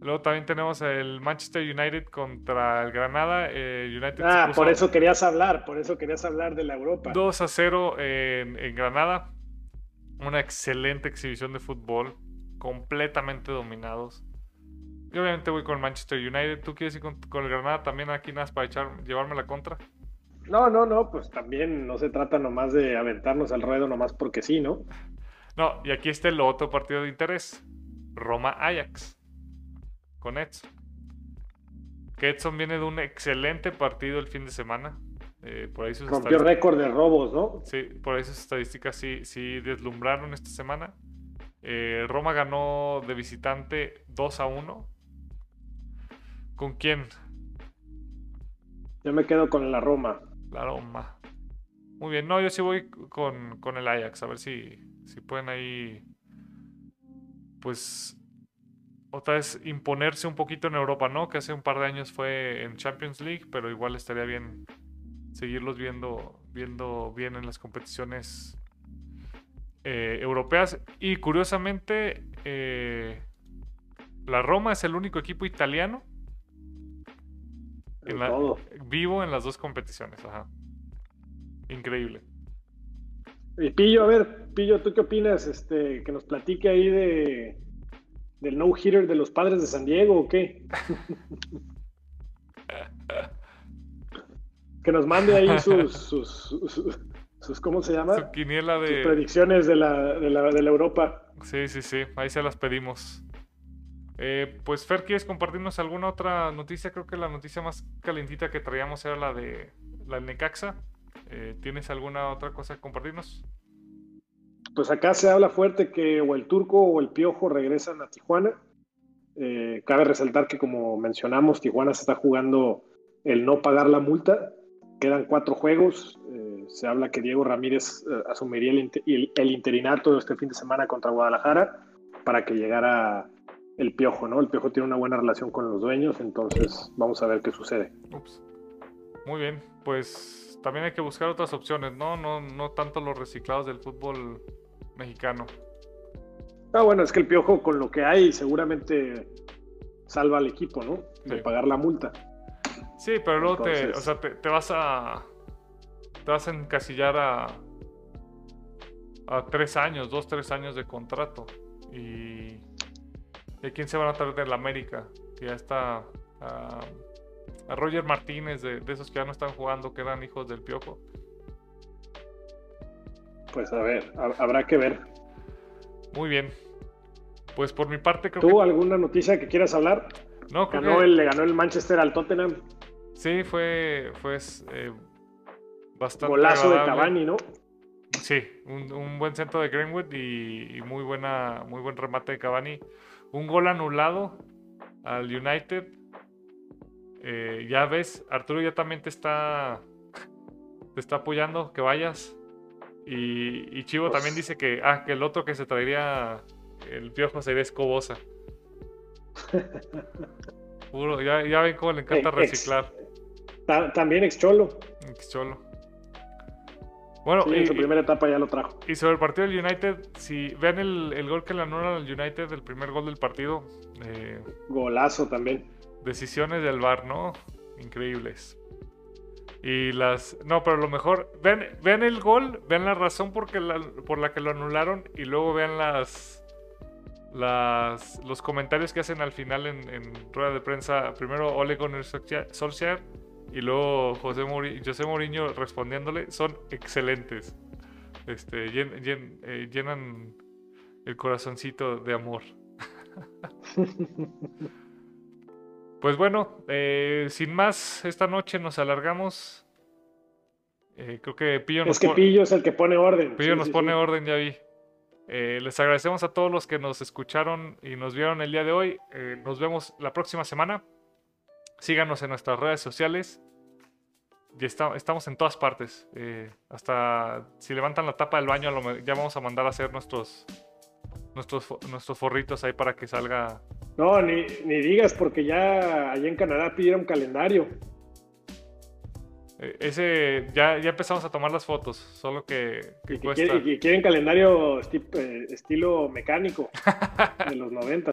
Luego también tenemos el Manchester United contra el Granada. Eh, United ah, por eso querías hablar, por eso querías hablar de la Europa. 2 a 0 en, Granada. Una excelente exhibición de fútbol, completamente dominados. Yo obviamente voy con Manchester United. ¿Tú quieres ir con, el Granada también aquí nada para echar, llevarme la contra? No, no, no, pues también no se trata nomás de aventarnos al ruedo nomás porque sí, ¿no? No, y aquí está el otro partido de interés. Roma-Ajax. Con Edson. Que Edson viene de un excelente partido el fin de semana. Eh, por ahí Rompió récord de robos, ¿no? Sí, por ahí sus estadísticas sí, sí deslumbraron esta semana. Eh, Roma ganó de visitante 2 a 1. ¿Con quién? Yo me quedo con la Roma. La Roma. Muy bien, no, yo sí voy con, el Ajax, a ver si, si pueden ahí, pues, otra vez imponerse un poquito en Europa, ¿no? Que hace un par de años fue en Champions League, pero igual estaría bien seguirlos viendo, viendo bien en las competiciones eh, europeas. Y curiosamente, eh, la Roma es el único equipo italiano vivo en las dos competiciones, ajá. Increíble. Y Pillo, a ver, Pillo, ¿tú qué opinas? Este, que nos platique ahí de del no hitter de los padres de San Diego o qué? <laughs> que nos mande ahí sus, sus, ¿cómo se llama? Su quiniela de... Sus predicciones de la, de la, de la Europa. Sí, sí, sí, ahí se las pedimos. Eh, pues Fer, ¿quieres compartirnos alguna otra noticia? Creo que la noticia más calentita que traíamos era la de la Necaxa. Eh, ¿Tienes alguna otra cosa que compartirnos? Pues acá se habla fuerte que o el turco o el piojo regresan a Tijuana. Eh, cabe resaltar que como mencionamos, Tijuana se está jugando el no pagar la multa. Quedan cuatro juegos. se habla que Diego Ramírez asumiría el, el interinato este fin de semana contra Guadalajara para que llegara el Piojo, ¿no? El Piojo tiene una buena relación con los dueños, entonces vamos a ver qué sucede. Muy bien, pues también hay que buscar otras opciones, ¿no? No, no tanto los reciclados del fútbol mexicano. Ah, bueno, es que el Piojo con lo que hay seguramente salva al equipo, ¿no? De pagar la multa. Sí, pero luego te, o sea, te, vas a te vas a encasillar a a tres años, dos, tres años de contrato y ¿De quién se van a traer de la América? Que ya está a Roger Martínez, de, esos que ya no están jugando, que eran hijos del Piojo. Pues a ver, habrá que ver. Muy bien. Pues por mi parte creo ¿Tú alguna noticia que quieras hablar? No, ganó el, le ganó el Manchester al Tottenham. Sí, fue, fue eh, bastante. Golazo de Cavani, ¿no? Sí, un, buen centro de Greenwood y, y, muy buena, muy buen remate de Cavani un gol anulado al United. Eh, ya ves, Arturo ya también te está te está apoyando, que vayas. Y, Chivo pues también dice que, ah, que el otro que se traería el piojo sería Escobosa. <laughs> Puro, ya, ya ven cómo le encanta reciclar. también ex Cholo. Ex Cholo. Bueno, en su primera etapa ya lo trajo. Y sobre el partido del United, si vean el, gol que le anulan al United, el primer gol del partido. Eh, Golazo también. Decisiones del VAR, ¿no? Increíbles. Y las. No, pero lo mejor. Ven, vean el gol, vean la razón por, por la que lo anularon y luego vean las. las los comentarios que hacen al final en, rueda de prensa. Primero Ole Gunnar Solskjaer y luego José, José Mourinho respondiéndole. Son excelentes. Este, eh, llenan el corazoncito de amor. <laughs> Pues bueno, eh, sin más, esta noche nos alargamos. Eh, creo que Pillo nos Es que Pillo es el que pone orden. Pillo nos pone orden, ya vi. Eh, les agradecemos a todos los que nos escucharon y nos vieron el día de hoy. nos vemos la próxima semana. Síganos en nuestras redes sociales. Y estamos en todas partes. hasta si levantan la tapa del baño, ya vamos a mandar a hacer nuestros, nuestros, nuestros forritos ahí para que salga no, ni, digas, porque ya allá en Canadá pidieron calendario. E, ese, ya, ya empezamos a tomar las fotos, solo que, y, quieren calendario eh, estilo mecánico <laughs> de los 90.